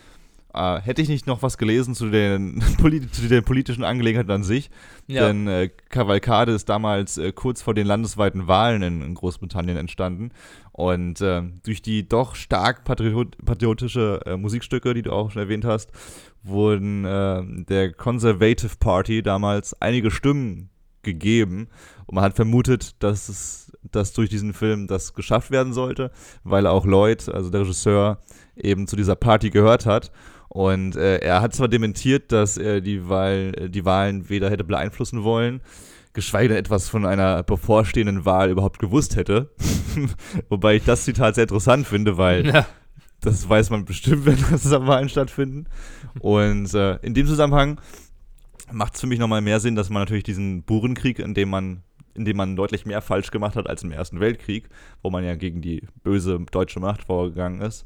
Äh, hätte ich nicht noch was gelesen zu den, polit zu den politischen Angelegenheiten an sich, Ja. denn äh, Cavalcade ist damals äh, kurz vor den landesweiten Wahlen in, in Großbritannien entstanden und äh, durch die doch stark patriot patriotische äh, Musikstücke, die du auch schon erwähnt hast, wurden äh, der Conservative Party damals einige Stimmen gegeben und man hat vermutet, dass es dass durch diesen Film das geschafft werden sollte, weil auch Lloyd, also der Regisseur, eben zu dieser Party gehört hat. Und äh, er hat zwar dementiert, dass er die, Wahl, äh, die Wahlen weder hätte beeinflussen wollen, geschweige denn etwas von einer bevorstehenden Wahl überhaupt gewusst hätte. Wobei ich das Zitat sehr interessant finde, weil Ja. das weiß man bestimmt, wenn das Wahlen stattfinden. Und äh, in dem Zusammenhang macht es für mich nochmal mehr Sinn, dass man natürlich diesen Burenkrieg, in dem man, in dem man deutlich mehr falsch gemacht hat als im Ersten Weltkrieg, wo man ja gegen die böse deutsche Macht vorgegangen ist,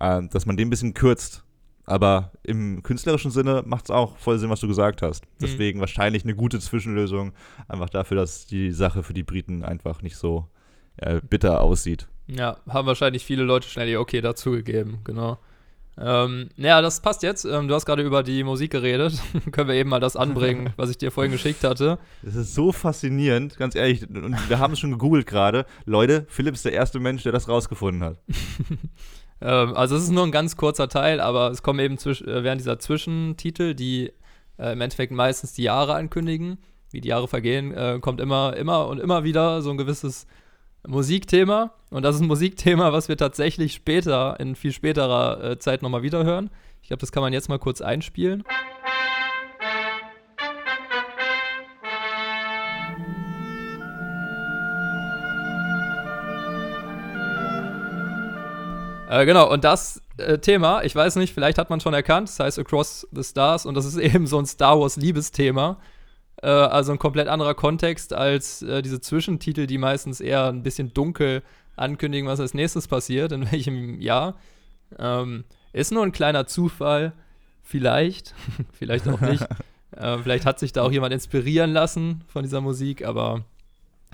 äh, dass man den ein bisschen kürzt. Aber im künstlerischen Sinne macht es auch voll Sinn, was du gesagt hast. Deswegen wahrscheinlich eine gute Zwischenlösung, einfach dafür, dass die Sache für die Briten einfach nicht so äh, bitter aussieht. Ja, haben wahrscheinlich viele Leute schnell ihr Okay dazugegeben, genau. Ähm, ja, das passt jetzt. Ähm, du hast gerade über die Musik geredet. Können wir eben mal das anbringen, was ich dir vorhin geschickt hatte. Das ist so faszinierend, ganz ehrlich. Und wir haben es schon gegoogelt gerade. Leute, Philipp ist der erste Mensch, der das rausgefunden hat. Ähm, also es ist nur ein ganz kurzer Teil, aber es kommen eben zwisch äh, während dieser Zwischentitel, die äh, im Endeffekt meistens die Jahre ankündigen, wie die Jahre vergehen, äh, kommt immer, immer und immer wieder so ein gewisses Musikthema. Und das ist ein Musikthema, was wir tatsächlich später, in viel späterer äh, Zeit nochmal wieder hören. Ich glaube, das kann man jetzt mal kurz einspielen. Äh, genau, und das äh, Thema, ich weiß nicht, vielleicht hat man schon erkannt, das heißt Across the Stars und das ist eben so ein Star Wars Liebesthema. Äh, also ein komplett anderer Kontext als äh, diese Zwischentitel, die meistens eher ein bisschen dunkel ankündigen, was als nächstes passiert, in welchem Jahr. Ähm, ist nur ein kleiner Zufall, vielleicht, vielleicht auch nicht. äh, vielleicht hat sich da auch jemand inspirieren lassen von dieser Musik, aber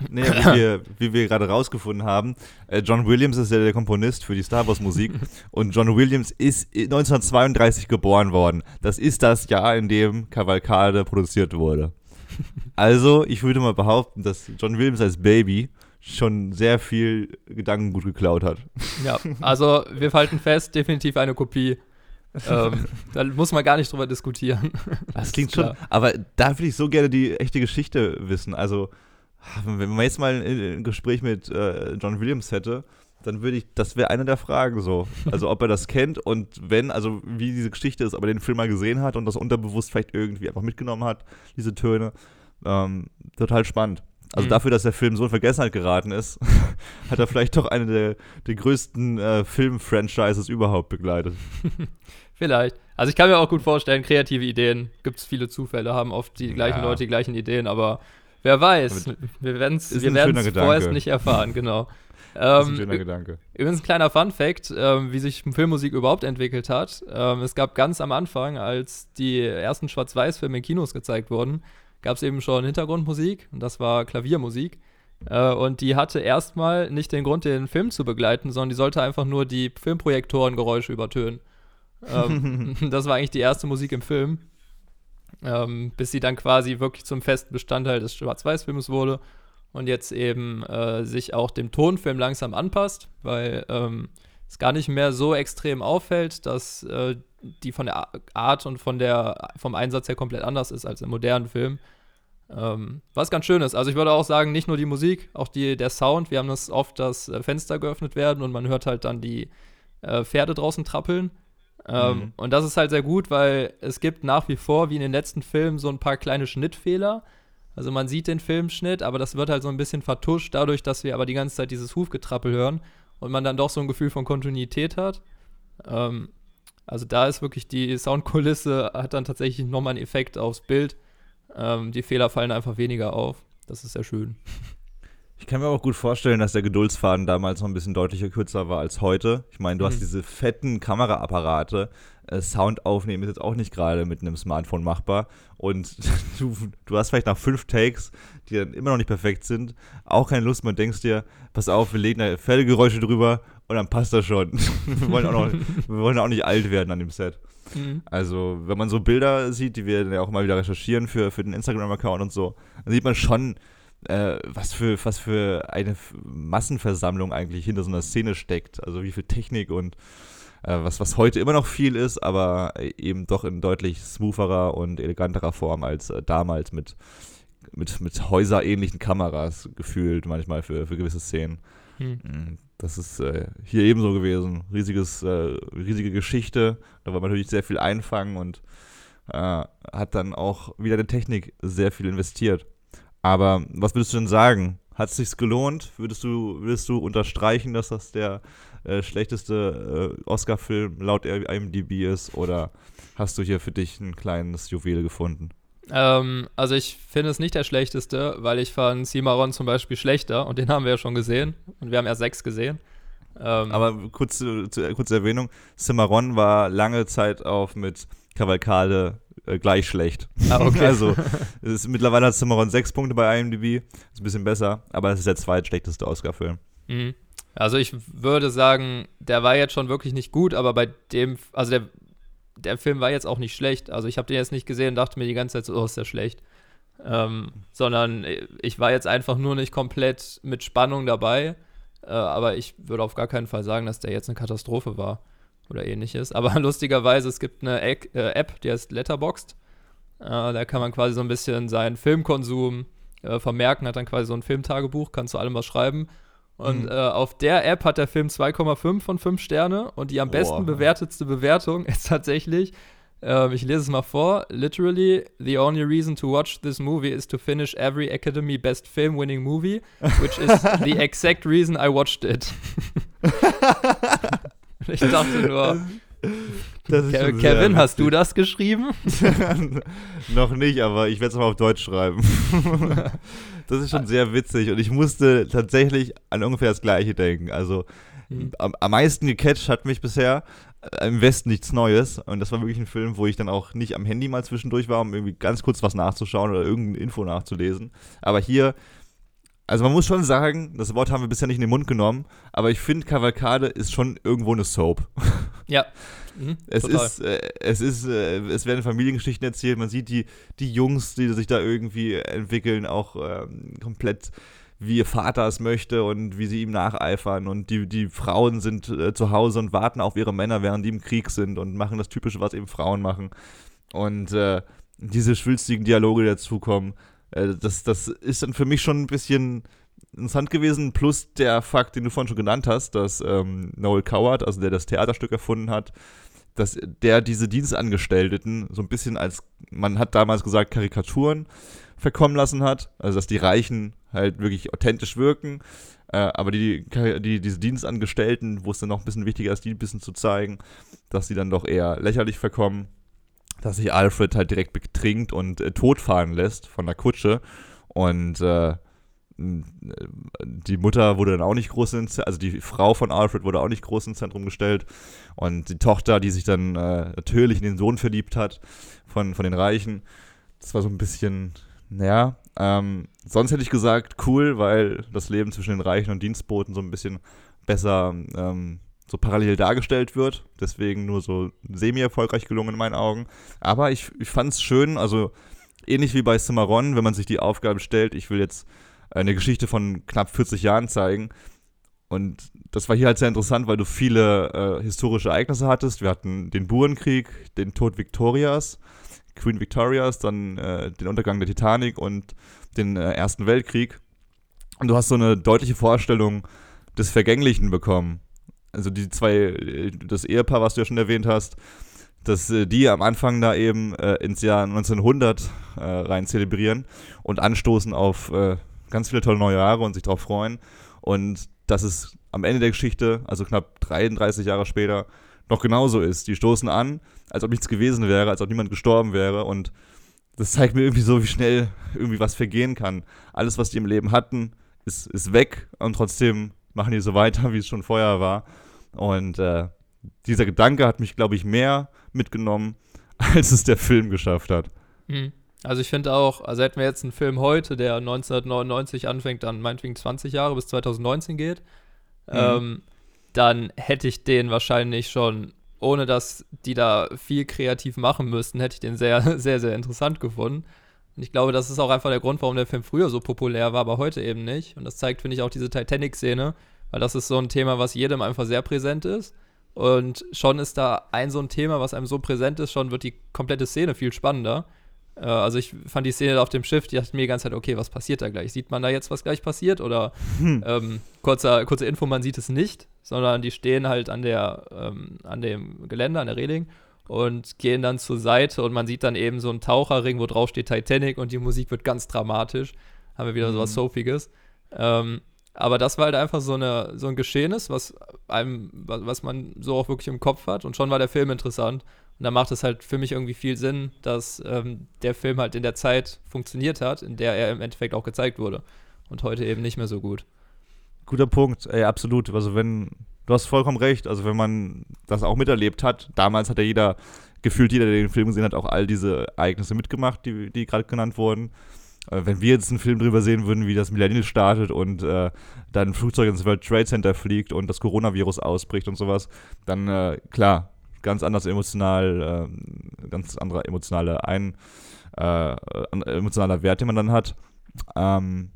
Nee, wie wir, wie wir gerade rausgefunden haben, äh, John Williams ist ja der Komponist für die Star Wars Musik und John Williams ist 1932 geboren worden. Das ist das Jahr, in dem Cavalcade produziert wurde. Also, ich würde mal behaupten, dass John Williams als Baby schon sehr viel Gedankengut geklaut hat. Ja, also wir halten fest, definitiv eine Kopie. ähm, da muss man gar nicht drüber diskutieren. Das klingt schon. Aber da würde ich so gerne die echte Geschichte wissen. Also, wenn man jetzt mal ein, ein Gespräch mit äh, John Williams hätte, dann würde ich, das wäre eine der Fragen so. Also, ob er das kennt und wenn, also wie diese Geschichte ist, ob er den Film mal gesehen hat und das unterbewusst vielleicht irgendwie einfach mitgenommen hat, diese Töne. Ähm, total spannend. Also Mhm. dafür, dass der Film so in Vergessenheit geraten ist, hat er vielleicht doch eine der, der größten äh, Film-Franchises überhaupt begleitet. Vielleicht. Also ich kann mir auch gut vorstellen, kreative Ideen, gibt es viele Zufälle, haben oft die gleichen Ja. Leute die gleichen Ideen, aber wer weiß, wir werden es vorerst nicht erfahren, genau. Das ist ein Ähm, schöner Gedanke. Übrigens ein kleiner Fun-Fact, ähm, wie sich Filmmusik überhaupt entwickelt hat. Ähm, es gab ganz am Anfang, als die ersten Schwarz-Weiß-Filme in Kinos gezeigt wurden, gab es eben schon Hintergrundmusik und das war Klaviermusik. Äh, und die hatte erstmal nicht den Grund, den Film zu begleiten, sondern die sollte einfach nur die Filmprojektorengeräusche übertönen. ähm, das war eigentlich die erste Musik im Film. Ähm, bis sie dann quasi wirklich zum festen Bestandteil des Schwarz-Weiß-Films wurde und jetzt eben äh, sich auch dem Tonfilm langsam anpasst, weil ähm, es gar nicht mehr so extrem auffällt, dass äh, die von der Art und von der, vom Einsatz her komplett anders ist als im modernen Film. Ähm, was ganz schön ist. Also ich würde auch sagen, nicht nur die Musik, auch die, der Sound. Wir haben das oft, dass äh, Fenster geöffnet werden und man hört halt dann die äh, Pferde draußen trappeln. Ähm, Mhm. Und das ist halt sehr gut, weil es gibt nach wie vor, wie in den letzten Filmen, so ein paar kleine Schnittfehler. Also man sieht den Filmschnitt, aber das wird halt so ein bisschen vertuscht, dadurch, dass wir aber die ganze Zeit dieses Hufgetrappel hören und man dann doch so ein Gefühl von Kontinuität hat. Ähm, also da ist wirklich die Soundkulisse, hat dann tatsächlich nochmal einen Effekt aufs Bild. Ähm, die Fehler fallen einfach weniger auf. Das ist sehr schön. Ich kann mir auch gut vorstellen, dass der Geduldsfaden damals noch ein bisschen deutlicher kürzer war als heute. Ich meine, du hast Mhm. diese fetten Kameraapparate. Äh, Sound aufnehmen ist jetzt auch nicht gerade mit einem Smartphone machbar. Und du, du hast vielleicht nach fünf Takes, die dann immer noch nicht perfekt sind, auch keine Lust mehr denkst dir, pass auf, wir legen da Pferdegeräusche drüber und dann passt das schon. wir, wollen auch noch, wir wollen auch nicht alt werden an dem Set. Mhm. Also, wenn man so Bilder sieht, die wir ja auch mal wieder recherchieren für, für den Instagram-Account und so, dann sieht man schon, äh, was, für, was für eine Massenversammlung eigentlich hinter so einer Szene steckt. Also, wie viel Technik und äh, was, was heute immer noch viel ist, aber eben doch in deutlich smootherer und eleganterer Form als äh, damals mit, mit, mit häuserähnlichen Kameras gefühlt, manchmal für, für gewisse Szenen. Hm. Mm, Das ist äh, hier ebenso gewesen. Riesiges, äh, riesige Geschichte. Da war man natürlich sehr viel einfangen und äh, hat dann auch wieder in Technik sehr viel investiert. Aber was würdest du denn sagen? Hat es sich gelohnt? Würdest du, würdest du unterstreichen, dass das der äh, schlechteste äh, Oscar-Film laut IMDb ist? Oder hast du hier für dich ein kleines Juwel gefunden? Ähm, also ich finde es nicht der schlechteste, weil ich fand Cimarron zum Beispiel schlechter und den haben wir ja schon gesehen und wir haben erst sechs gesehen. Ähm, Aber kurz, zu, zu, kurze Erwähnung: Cimarron war lange Zeit auf mit Cavalcade äh, gleich schlecht. Ah, okay. also, es ist, mittlerweile hat Cimarron sechs Punkte bei IMDb. Ist ein bisschen besser, aber es ist der zweitschlechteste Oscar-Film. Mhm. Also ich würde sagen, der war jetzt schon wirklich nicht gut, aber bei dem, also der, der Film war jetzt auch nicht schlecht. Also ich habe den jetzt nicht gesehen und dachte mir die ganze Zeit so, oh, ist der schlecht. Ähm, sondern ich war jetzt einfach nur nicht komplett mit Spannung dabei. Äh, aber ich würde auf gar keinen Fall sagen, dass der jetzt eine Katastrophe war oder ähnliches. Aber lustigerweise, es gibt eine App, äh, die heißt Letterboxd. Äh, da kann man quasi so ein bisschen seinen Filmkonsum äh, vermerken, hat dann quasi so ein Filmtagebuch, kann zu allem was schreiben. Und Mhm. äh, auf der App hat der Film 2,5 von 5 Sterne und die am besten bewertetste Bewertung ist tatsächlich, ähm, ich lese es mal vor, literally, the only reason to watch this movie is to finish every Academy Best Film winning movie, which is the exact reason I watched it. Ich dachte nur, Ke Kevin, hast du das geschrieben? Noch nicht, aber ich werde es mal auf Deutsch schreiben. das ist schon sehr witzig und ich musste tatsächlich an ungefähr das Gleiche denken. Also Mhm. am, am meisten gecatcht hat mich bisher äh, im Westen nichts Neues und das war wirklich ein Film, wo ich dann auch nicht am Handy mal zwischendurch war, um irgendwie ganz kurz was nachzuschauen oder irgendeine Info nachzulesen. Aber hier, also man muss schon sagen, das Wort haben wir bisher nicht in den Mund genommen, aber ich finde, Cavalcade ist schon irgendwo eine Soap. Ja. Mhm, Es total. ist, äh, es ist, äh, es werden Familiengeschichten erzählt. Man sieht die, die Jungs, die sich da irgendwie entwickeln, auch ähm, komplett wie ihr Vater es möchte und wie sie ihm nacheifern. Und die, die Frauen sind äh, zu Hause und warten auf ihre Männer, während die im Krieg sind und machen das Typische, was eben Frauen machen. Und äh, diese schwülstigen Dialoge, die dazukommen, äh, das, das ist dann für mich schon ein bisschen interessant gewesen, plus der Fakt, den du vorhin schon genannt hast, dass ähm, Noel Coward, also der das Theaterstück erfunden hat, dass der diese Dienstangestellten so ein bisschen als, man hat damals gesagt, Karikaturen verkommen lassen hat, also dass die Reichen halt wirklich authentisch wirken, äh, aber die, die, diese Dienstangestellten, wo es dann noch ein bisschen wichtiger ist, die ein bisschen zu zeigen, dass sie dann doch eher lächerlich verkommen, dass sich Alfred halt direkt betrinkt und äh, totfahren lässt von der Kutsche. Und äh, äh, die Mutter wurde dann auch nicht groß ins, also die Frau von Alfred wurde auch nicht groß ins Zentrum gestellt. Und die Tochter, die sich dann äh, natürlich in den Sohn verliebt hat von, von den Reichen, das war so ein bisschen, naja, ähm, sonst hätte ich gesagt cool, weil das Leben zwischen den Reichen und Dienstboten so ein bisschen besser ähm, so parallel dargestellt wird. Deswegen nur so semi-erfolgreich gelungen in meinen Augen. Aber ich, ich fand es schön, also ähnlich wie bei Cimarron, wenn man sich die Aufgabe stellt, ich will jetzt eine Geschichte von knapp 40 Jahren zeigen. Und das war hier halt sehr interessant, weil du viele äh, historische Ereignisse hattest. Wir hatten den Burenkrieg, den Tod Victorias, Queen Victorias, dann äh, den Untergang der Titanic und den äh, Ersten Weltkrieg. Und du hast so eine deutliche Vorstellung des Vergänglichen bekommen. Also die zwei, äh, das Ehepaar, was du ja schon erwähnt hast, dass äh, die am Anfang da eben äh, ins Jahr 1900 äh, rein zelebrieren und anstoßen auf äh, ganz viele tolle neue Jahre und sich darauf freuen. Und dass es am Ende der Geschichte, also knapp 33 Jahre später, noch genauso ist. Die stoßen an, als ob nichts gewesen wäre, als ob niemand gestorben wäre. Und das zeigt mir irgendwie so, wie schnell irgendwie was vergehen kann. Alles, was die im Leben hatten, ist, ist weg und trotzdem machen die so weiter, wie es schon vorher war. Und äh, dieser Gedanke hat mich, glaube ich, mehr mitgenommen, als es der Film geschafft hat. Mhm. Also ich finde auch, also hätten wir jetzt einen Film heute, der 1999 anfängt, dann meinetwegen 20 Jahre bis 2019 geht, Mhm. ähm, dann hätte ich den wahrscheinlich schon, ohne dass die da viel kreativ machen müssten, hätte ich den sehr, sehr, sehr interessant gefunden. Und ich glaube, das ist auch einfach der Grund, warum der Film früher so populär war, aber heute eben nicht. Und das zeigt, finde ich, auch diese Titanic-Szene, weil das ist so ein Thema, was jedem einfach sehr präsent ist. Und schon ist da ein so ein Thema, was einem so präsent ist, schon wird die komplette Szene viel spannender. Äh, also ich fand die Szene auf dem Schiff, die dachte mir die ganze Zeit, okay, was passiert da gleich? Sieht man da jetzt, was gleich passiert? Oder ähm, kurzer, kurze Info, man sieht es nicht, sondern die stehen halt an der, ähm, an dem Geländer, an der Reling und gehen dann zur Seite und man sieht dann eben so einen Taucherring, wo drauf steht Titanic und die Musik wird ganz dramatisch. Haben wir wieder so was Soapiges. Ähm, aber das war halt einfach so, eine, so ein Geschehnis, was einem, was was man so auch wirklich im Kopf hat. Und schon war der Film interessant. Und da macht es halt für mich irgendwie viel Sinn, dass ähm, der Film halt in der Zeit funktioniert hat, in der er im Endeffekt auch gezeigt wurde. Und heute eben nicht mehr so gut. Guter Punkt, ey, absolut. Also wenn, du hast vollkommen recht, also wenn man das auch miterlebt hat, damals hat ja jeder, gefühlt jeder, der den Film gesehen hat, auch all diese Ereignisse mitgemacht, die, die gerade genannt wurden. Äh, wenn wir jetzt einen Film drüber sehen würden, wie das Millennial startet und äh, dann ein Flugzeug ins World Trade Center fliegt und das Coronavirus ausbricht und sowas, dann äh, klar, ganz anders emotional, ähm, ganz anderer emotionale ein, äh, emotionaler Wert, den man dann hat. Ähm,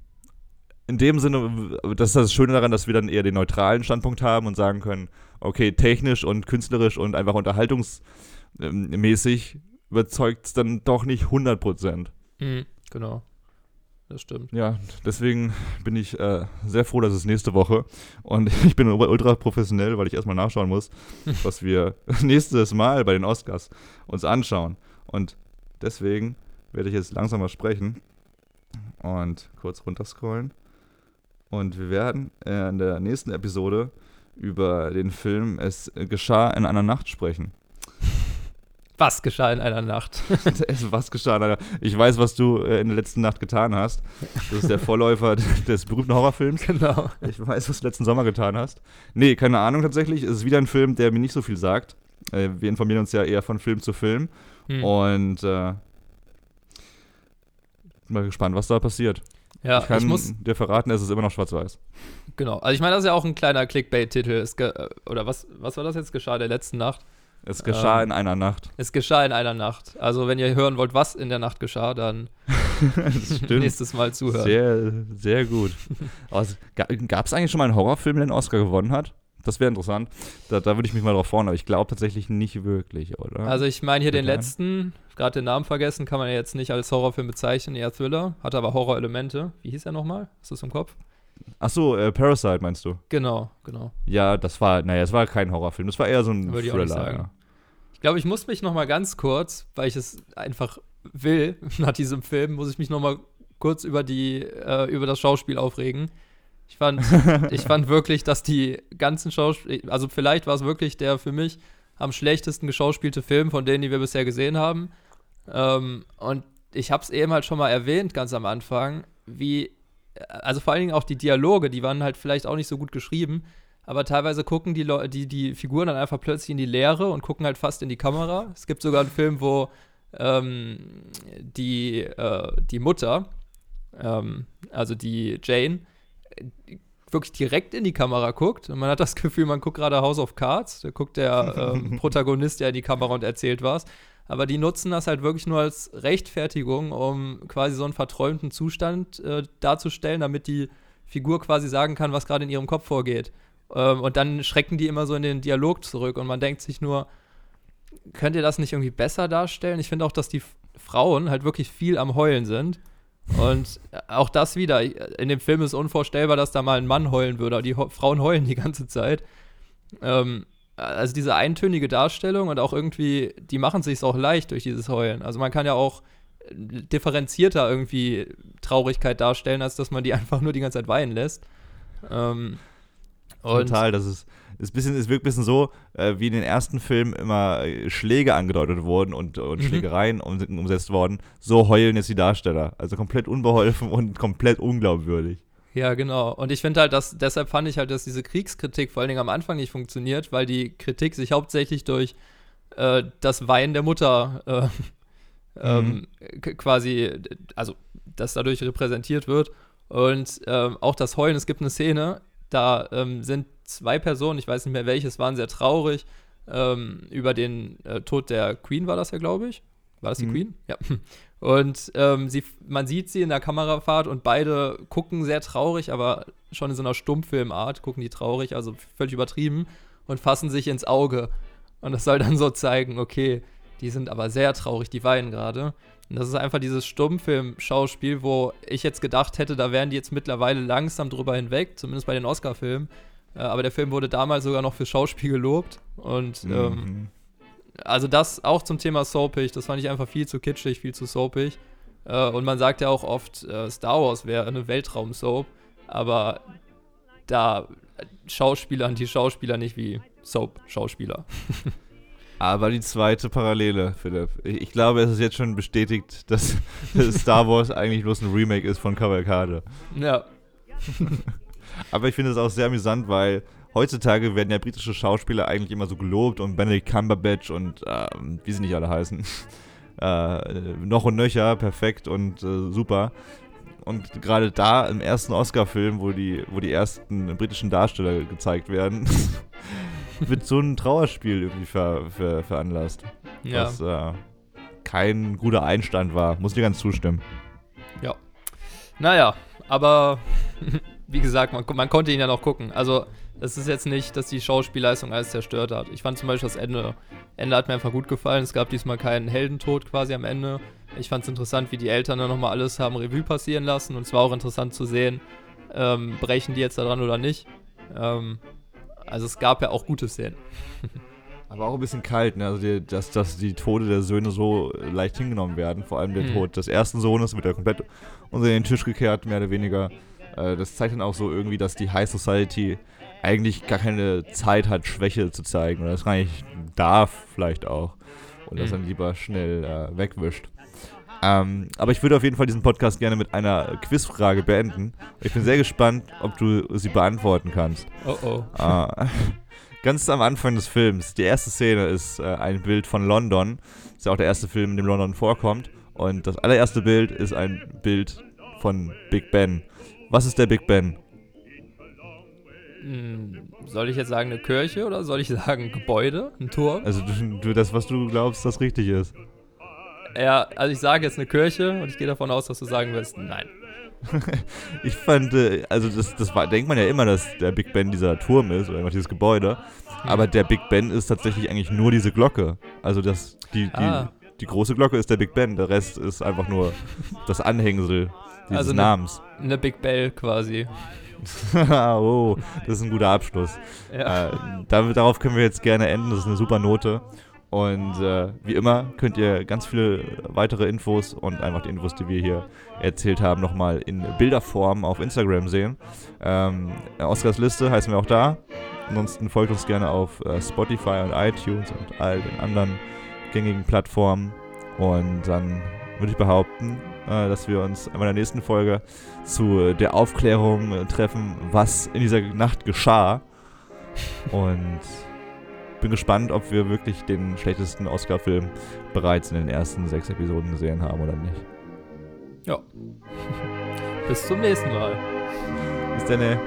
in dem Sinne, das ist das Schöne daran, dass wir dann eher den neutralen Standpunkt haben und sagen können, okay, technisch und künstlerisch und einfach unterhaltungsmäßig überzeugt es dann doch nicht 100 Prozent. Mhm, genau. Das stimmt. Ja, deswegen bin ich äh, sehr froh, dass es nächste Woche und ich bin ultra professionell, weil ich erstmal nachschauen muss, was wir nächstes Mal bei den Oscars uns anschauen. Und deswegen werde ich jetzt langsam mal sprechen und kurz runterscrollen. Und wir werden äh, in der nächsten Episode über den Film Es geschah in einer Nacht sprechen. Was geschah in einer Nacht? Was geschah in einer Ich weiß, was du äh, in der letzten Nacht getan hast. Das ist der Vorläufer des berühmten Horrorfilms. genau. Ich weiß, was du letzten Sommer getan hast. Nee, keine Ahnung tatsächlich. Es ist wieder ein Film, der mir nicht so viel sagt. Äh, wir informieren uns ja eher von Film zu Film. Hm. Und äh, mal gespannt, was da passiert. Ja, ich kann ich muss, dir verraten, es ist immer noch schwarz-weiß. genau. Also ich meine, das ist ja auch ein kleiner Clickbait-Titel. Äh, Oder was, was war das jetzt? Geschah in der letzten Nacht? Es geschah Ähm, in einer Nacht. Es geschah in einer Nacht. Also wenn ihr hören wollt, was in der Nacht geschah, dann nächstes Mal zuhören. Sehr, sehr gut. Gab es eigentlich schon mal einen Horrorfilm, der einen Oscar gewonnen hat? Das wäre interessant. Da, da würde ich mich mal drauf freuen, aber ich glaube tatsächlich nicht wirklich, oder? Also ich meine hier den letzten, gerade den Namen vergessen, kann man ja jetzt nicht als Horrorfilm bezeichnen, eher Thriller, hat aber Horrorelemente. Wie hieß er nochmal? Ist das im Kopf? Achso, äh, Parasite meinst du? Genau, genau. Ja, das war, naja, es war kein Horrorfilm, das war eher so ein Würde ich Thriller. sagen. Ja. Ich glaube, ich muss mich nochmal ganz kurz, weil ich es einfach will, nach diesem Film, muss ich mich nochmal kurz über die, äh, über das Schauspiel aufregen. Ich fand, ich fand wirklich, dass die ganzen Schauspieler, also vielleicht war es wirklich der für mich am schlechtesten geschauspielte Film von denen, die wir bisher gesehen haben. Ähm, und ich habe es eben halt schon mal erwähnt, ganz am Anfang, wie, also vor allen Dingen auch die Dialoge, die waren halt vielleicht auch nicht so gut geschrieben, aber teilweise gucken die, Leu die, die Figuren dann einfach plötzlich in die Leere und gucken halt fast in die Kamera. Es gibt sogar einen Film, wo ähm, die, äh, die Mutter, ähm, also die Jane, wirklich direkt in die Kamera guckt und man hat das Gefühl, man guckt gerade House of Cards, da guckt der ähm, Protagonist ja in die Kamera und erzählt was. Aber die nutzen das halt wirklich nur als Rechtfertigung, um quasi so einen verträumten Zustand äh, darzustellen, damit die Figur quasi sagen kann, was gerade in ihrem Kopf vorgeht. Ähm, und dann schrecken die immer so in den Dialog zurück und man denkt sich nur, könnt ihr das nicht irgendwie besser darstellen? Ich finde auch, dass die Frauen halt wirklich viel am Heulen sind. Und auch das wieder, in dem Film ist unvorstellbar, dass da mal ein Mann heulen würde, die Frauen heulen die ganze Zeit. Ähm, also diese eintönige Darstellung und auch irgendwie, die machen es sich auch leicht durch dieses Heulen. Also man kann ja auch differenzierter irgendwie Traurigkeit darstellen, als dass man die einfach nur die ganze Zeit weinen lässt. Ähm, Total, das ist, ist bisschen, es wirkt ein bisschen so, äh, wie in den ersten Filmen immer äh, Schläge angedeutet wurden und, und Mhm. Schlägereien um, umsetzt worden. So heulen jetzt die Darsteller. Also komplett unbeholfen und komplett unglaubwürdig. Ja, genau. Und ich finde halt, dass deshalb fand ich halt, dass diese Kriegskritik vor allen Dingen am Anfang nicht funktioniert, weil die Kritik sich hauptsächlich durch äh, das Weinen der Mutter äh, ähm, quasi, also das dadurch repräsentiert wird. Und ähm, auch das Heulen, es gibt eine Szene, da ähm, sind zwei Personen, ich weiß nicht mehr welches, waren sehr traurig ähm, über den äh, Tod der Queen, war das ja, glaube ich. War das die Mhm. Queen? Ja. Und ähm, sie, man sieht sie in der Kamerafahrt und beide gucken sehr traurig, aber schon in so einer Stummfilmart gucken die traurig, also völlig übertrieben und fassen sich ins Auge. Und das soll dann so zeigen, okay, die sind aber sehr traurig, die weinen gerade. Und das ist einfach dieses Stummfilm-Schauspiel, wo ich jetzt gedacht hätte, da wären die jetzt mittlerweile langsam drüber hinweg, zumindest bei den Oscar-Filmen. Äh, aber der Film wurde damals sogar noch für Schauspiel gelobt. Und ähm, Mhm. also das auch zum Thema soapig, das fand ich einfach viel zu kitschig, viel zu soapig. Äh, und man sagt ja auch oft, äh, Star Wars wäre eine Weltraum-Soap, aber da Schauspielern die Schauspieler nicht wie Soap-Schauspieler. Aber die zweite Parallele, Philipp. Ich, ich glaube, es ist jetzt schon bestätigt, dass Star Wars eigentlich bloß ein Remake ist von Cavalcade. Ja, Aber ich finde es auch sehr amüsant, weil heutzutage werden ja britische Schauspieler eigentlich immer so gelobt und Benedict Cumberbatch und ähm, wie sie nicht alle heißen. äh, noch und nöcher, perfekt und äh, super. Und gerade da im ersten Oscar-Film, wo die, wo die ersten britischen Darsteller gezeigt werden, wird so ein Trauerspiel irgendwie ver, ver, veranlasst. ja. Was äh, kein guter Einstand war. Muss dir ganz zustimmen. Ja. Naja, aber wie gesagt, man, man konnte ihn ja noch gucken. Also, es ist jetzt nicht, dass die Schauspielleistung alles zerstört hat. Ich fand zum Beispiel das Ende, Ende hat mir einfach gut gefallen. Es gab diesmal keinen Heldentod quasi am Ende. Ich fand es interessant, wie die Eltern dann nochmal alles haben Revue passieren lassen. Und es war auch interessant zu sehen, ähm, brechen die jetzt da dran oder nicht. Ähm, also es gab ja auch gute Szenen. Aber auch ein bisschen kalt, ne? Also, die, dass, dass die Tode der Söhne so leicht hingenommen werden. Vor allem der Hm. Tod des ersten Sohnes wird ja komplett unter den Tisch gekehrt, mehr oder weniger. Äh, das zeigt dann auch so irgendwie, dass die High Society eigentlich gar keine Zeit hat, Schwäche zu zeigen. Oder das gar nicht darf, vielleicht auch. Und das dann lieber schnell äh, wegwischt. Ähm, aber ich würde auf jeden Fall diesen Podcast gerne mit einer Quizfrage beenden. Ich bin sehr gespannt, ob du sie beantworten kannst. Oh oh. Ah, ganz am Anfang des Films, die erste Szene ist äh, ein Bild von London. Ist ja auch der erste Film, in dem London vorkommt. Und das allererste Bild ist ein Bild von Big Ben. Was ist der Big Ben? Hm, soll ich jetzt sagen eine Kirche oder soll ich sagen Gebäude, ein Turm? Also du, das, was du glaubst, das richtig ist. Ja, also ich sage jetzt eine Kirche und ich gehe davon aus, dass du sagen wirst, nein. Ich fand, äh, also das, das war, denkt man ja immer, dass der Big Ben dieser Turm ist oder einfach dieses Gebäude. Aber der Big Ben ist tatsächlich eigentlich nur diese Glocke. Also das, die, die, Ah. die große Glocke ist der Big Ben. Der Rest ist einfach nur das Anhängsel dieses Also Namens. Eine Big Bell quasi. oh, das ist ein guter Abschluss. Ja. Äh, damit, darauf können wir jetzt gerne enden. Das ist eine super Note. Und äh, wie immer könnt ihr ganz viele weitere Infos und einfach die Infos, die wir hier erzählt haben, nochmal in Bilderform auf Instagram sehen. Ähm, Oscars Liste heißen wir auch da. Ansonsten folgt uns gerne auf äh, Spotify und iTunes und all den anderen gängigen Plattformen. Und dann würde ich behaupten, dass wir uns in der nächsten Folge zu der Aufklärung äh, treffen, was in dieser Nacht geschah. Und bin gespannt, ob wir wirklich den schlechtesten Oscar-Film bereits in den ersten sechs Episoden gesehen haben oder nicht. Ja. Bis zum nächsten Mal. Bis dann.